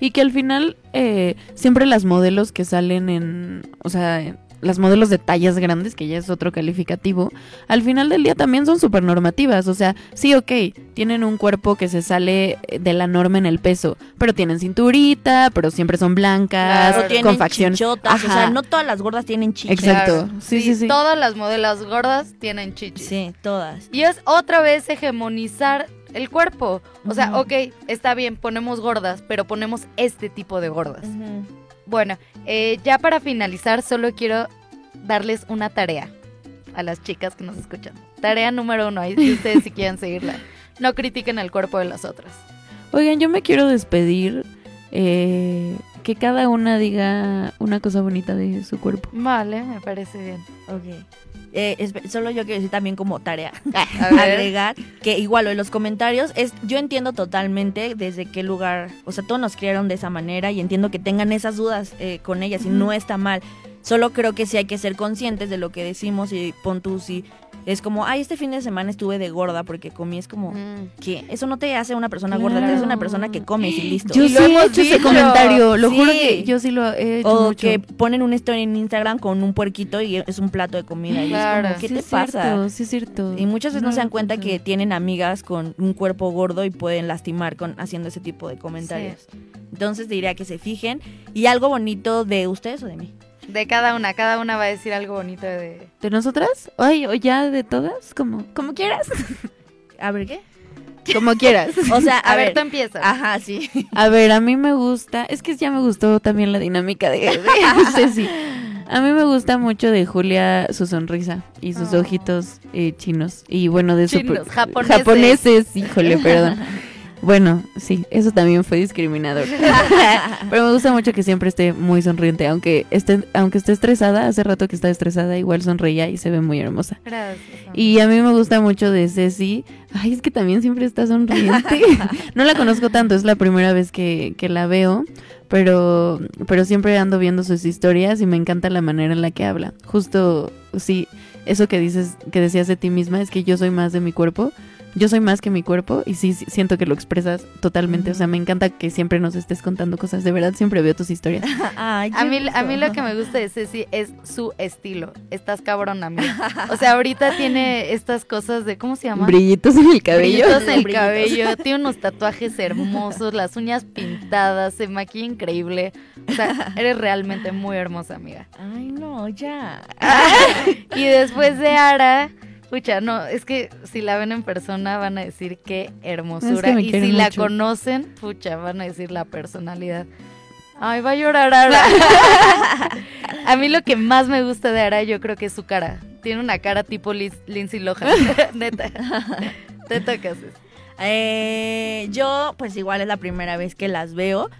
Y que al final eh, siempre las modelos que salen en, o sea, en- las modelos de tallas grandes, que ya es otro calificativo, al final del día también son súper normativas. O sea, sí, ok, tienen un cuerpo que se sale eh, de la norma en el peso, pero tienen cinturita, pero siempre son blancas, con facción. chichotas, o Ajá. sea, no todas las gordas tienen chichas. Exacto. Sí, sí, sí. Todas las modelos gordas tienen chichis. Sí, todas. Y es otra vez hegemonizar el cuerpo. O sea, Ujú. ok, está bien, ponemos gordas, pero ponemos este tipo de gordas. Bueno, eh, ya para finalizar, solo quiero darles una tarea a las chicas que nos escuchan. Tarea número uno, ahí si ustedes si quieren seguirla. No critiquen el cuerpo de las otras. Oigan, yo me quiero despedir. eh, que cada una diga una cosa bonita de su cuerpo. Vale, me parece bien. Ok. Eh, solo yo quiero decir también como tarea agregar que igual en los comentarios es yo entiendo totalmente desde qué lugar o sea todos nos criaron de esa manera y entiendo que tengan esas dudas eh, con ellas y no está mal. Solo creo que sí hay que ser conscientes de lo que decimos y pon tú si es como, ay, este fin de semana estuve de gorda porque comí. Es como, ¿qué? Eso no te hace una persona gorda, te hace una persona que comes y listo. Yo Y sí lo he hecho ese comentario, lo juro que yo sí lo he hecho O mucho. que ponen una historia en Instagram con un puerquito y es un plato de comida. Y Claro. es como, ¿qué Sí te es pasa? cierto, sí es cierto. Y muchas veces No no, se dan cuenta que tienen amigas con un cuerpo gordo y pueden lastimar con haciendo ese tipo de comentarios. Entonces diría que se fijen. ¿Y algo bonito de ustedes o de mí? De cada una, cada una va a decir algo bonito de... ¿De nosotras? Ay, o ya de todas, como, como quieras. A ver, ¿qué? Como quieras. O sea, a, A ver, ver, tú empiezas. Ajá, sí. A ver, a mí me gusta, es que ya me gustó también la dinámica de, de Ceci. A mí me gusta mucho de Julia su sonrisa y sus ojitos eh, chinos. Y bueno, de su... Chinos, japoneses. Japoneses, híjole, perdón. Bueno, sí, eso también fue discriminador. Pero me gusta mucho que siempre esté muy sonriente, aunque esté, aunque esté estresada, hace rato que está estresada, igual sonreía y se ve muy hermosa. Gracias. Y a mí me gusta mucho de Ceci. Ay, es que también siempre está sonriente. no la conozco tanto, es la primera vez que, que la veo, pero, pero siempre ando viendo sus historias y me encanta la manera en la que habla. Justo, sí, eso que dices, que decías de ti misma, es que yo soy más de mi cuerpo. Yo soy más que mi cuerpo y sí, sí, siento que lo expresas totalmente. O sea, me encanta que siempre nos estés contando cosas. De verdad, siempre veo tus historias. Ay, A mí, a mí lo que me gusta de Ceci es su estilo. Estás cabrón, amiga. O sea, ahorita tiene estas cosas de, ¿cómo se llama? Brillitos en el cabello. Brillitos en el Brillitos. cabello. Tiene unos tatuajes hermosos, las uñas pintadas, se maquilla increíble. O sea, eres realmente muy hermosa, amiga. Ay, no, ya. Y después de Ara, pucha, no, es que si la ven en persona van a decir qué hermosura. Es que me y si la conocen, pucha, van a decir la personalidad. Ay, va a llorar Ara. a mí lo que más me gusta de Ara, yo creo que es su cara. Tiene una cara tipo Liz- Lindsay Lohan. Neta. Te tocas. Eh, yo, pues igual es la primera vez que las veo.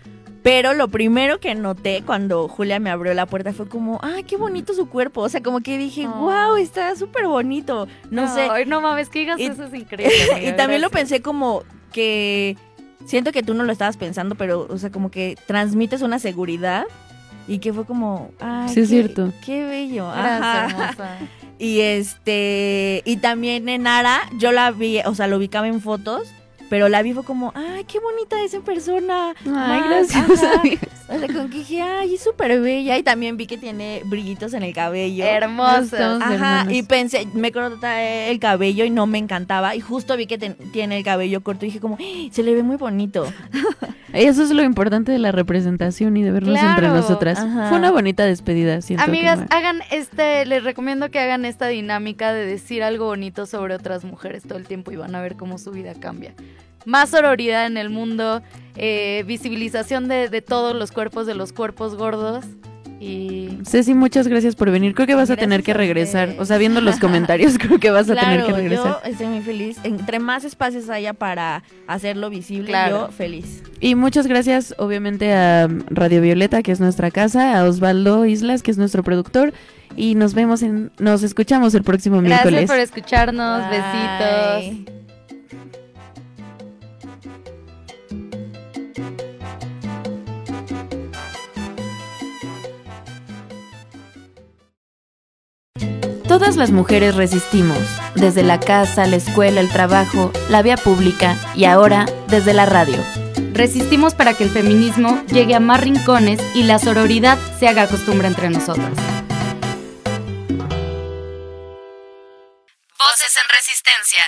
Pero lo primero que noté cuando Julia me abrió la puerta fue como, ay, qué bonito su cuerpo. O sea, como que dije, wow, está súper bonito. No sé. Ay, no mames, que digas Y- eso es increíble. amiga, y también lo pensé como que siento que tú no lo estabas pensando, pero, o sea, como que transmites una seguridad y que fue como, ay, Sí, es qué, cierto. qué bello. Gracias, Ajá. hermosa. Y este, y también en Ara, yo la vi, o sea, lo ubicaba en fotos, pero la vi fue como, ay, qué bonita es en persona. Ay, gracias. O sea, que dije, ay, es súper bella. Y también vi que tiene brillitos en el cabello. Hermosa. Ajá, hermanos. y pensé, me corté el cabello y no me encantaba. Y justo vi que ten- tiene el cabello corto y dije como, "Ah, se le ve muy bonito. Eso es lo importante de la representación y de vernos entre Claro. nosotras. Ajá. Fue una bonita despedida, siento. Amigas, hagan este, les recomiendo que hagan esta dinámica de decir algo bonito sobre otras mujeres todo el tiempo y van a ver cómo su vida cambia. Más sororidad en el mundo, eh, visibilización de, de todos los cuerpos, de los cuerpos gordos y... Ceci, muchas gracias por venir. Creo que vas a tener que regresar. O sea, viendo los comentarios, creo que vas a tener que regresar. yo estoy muy feliz. Entre más espacios haya para hacerlo visible, Claro. yo feliz. Y muchas gracias, obviamente, a Radio Violeta, que es nuestra casa, a Osvaldo Islas, que es nuestro productor. Y nos vemos en, nos escuchamos el próximo Gracias miércoles. por escucharnos, Bye. besitos. Todas las mujeres resistimos, desde la casa, la escuela, el trabajo, la vía pública y ahora desde la radio. Resistimos para que el feminismo llegue a más rincones y la sororidad se haga costumbre entre nosotras. Voces en resistencia.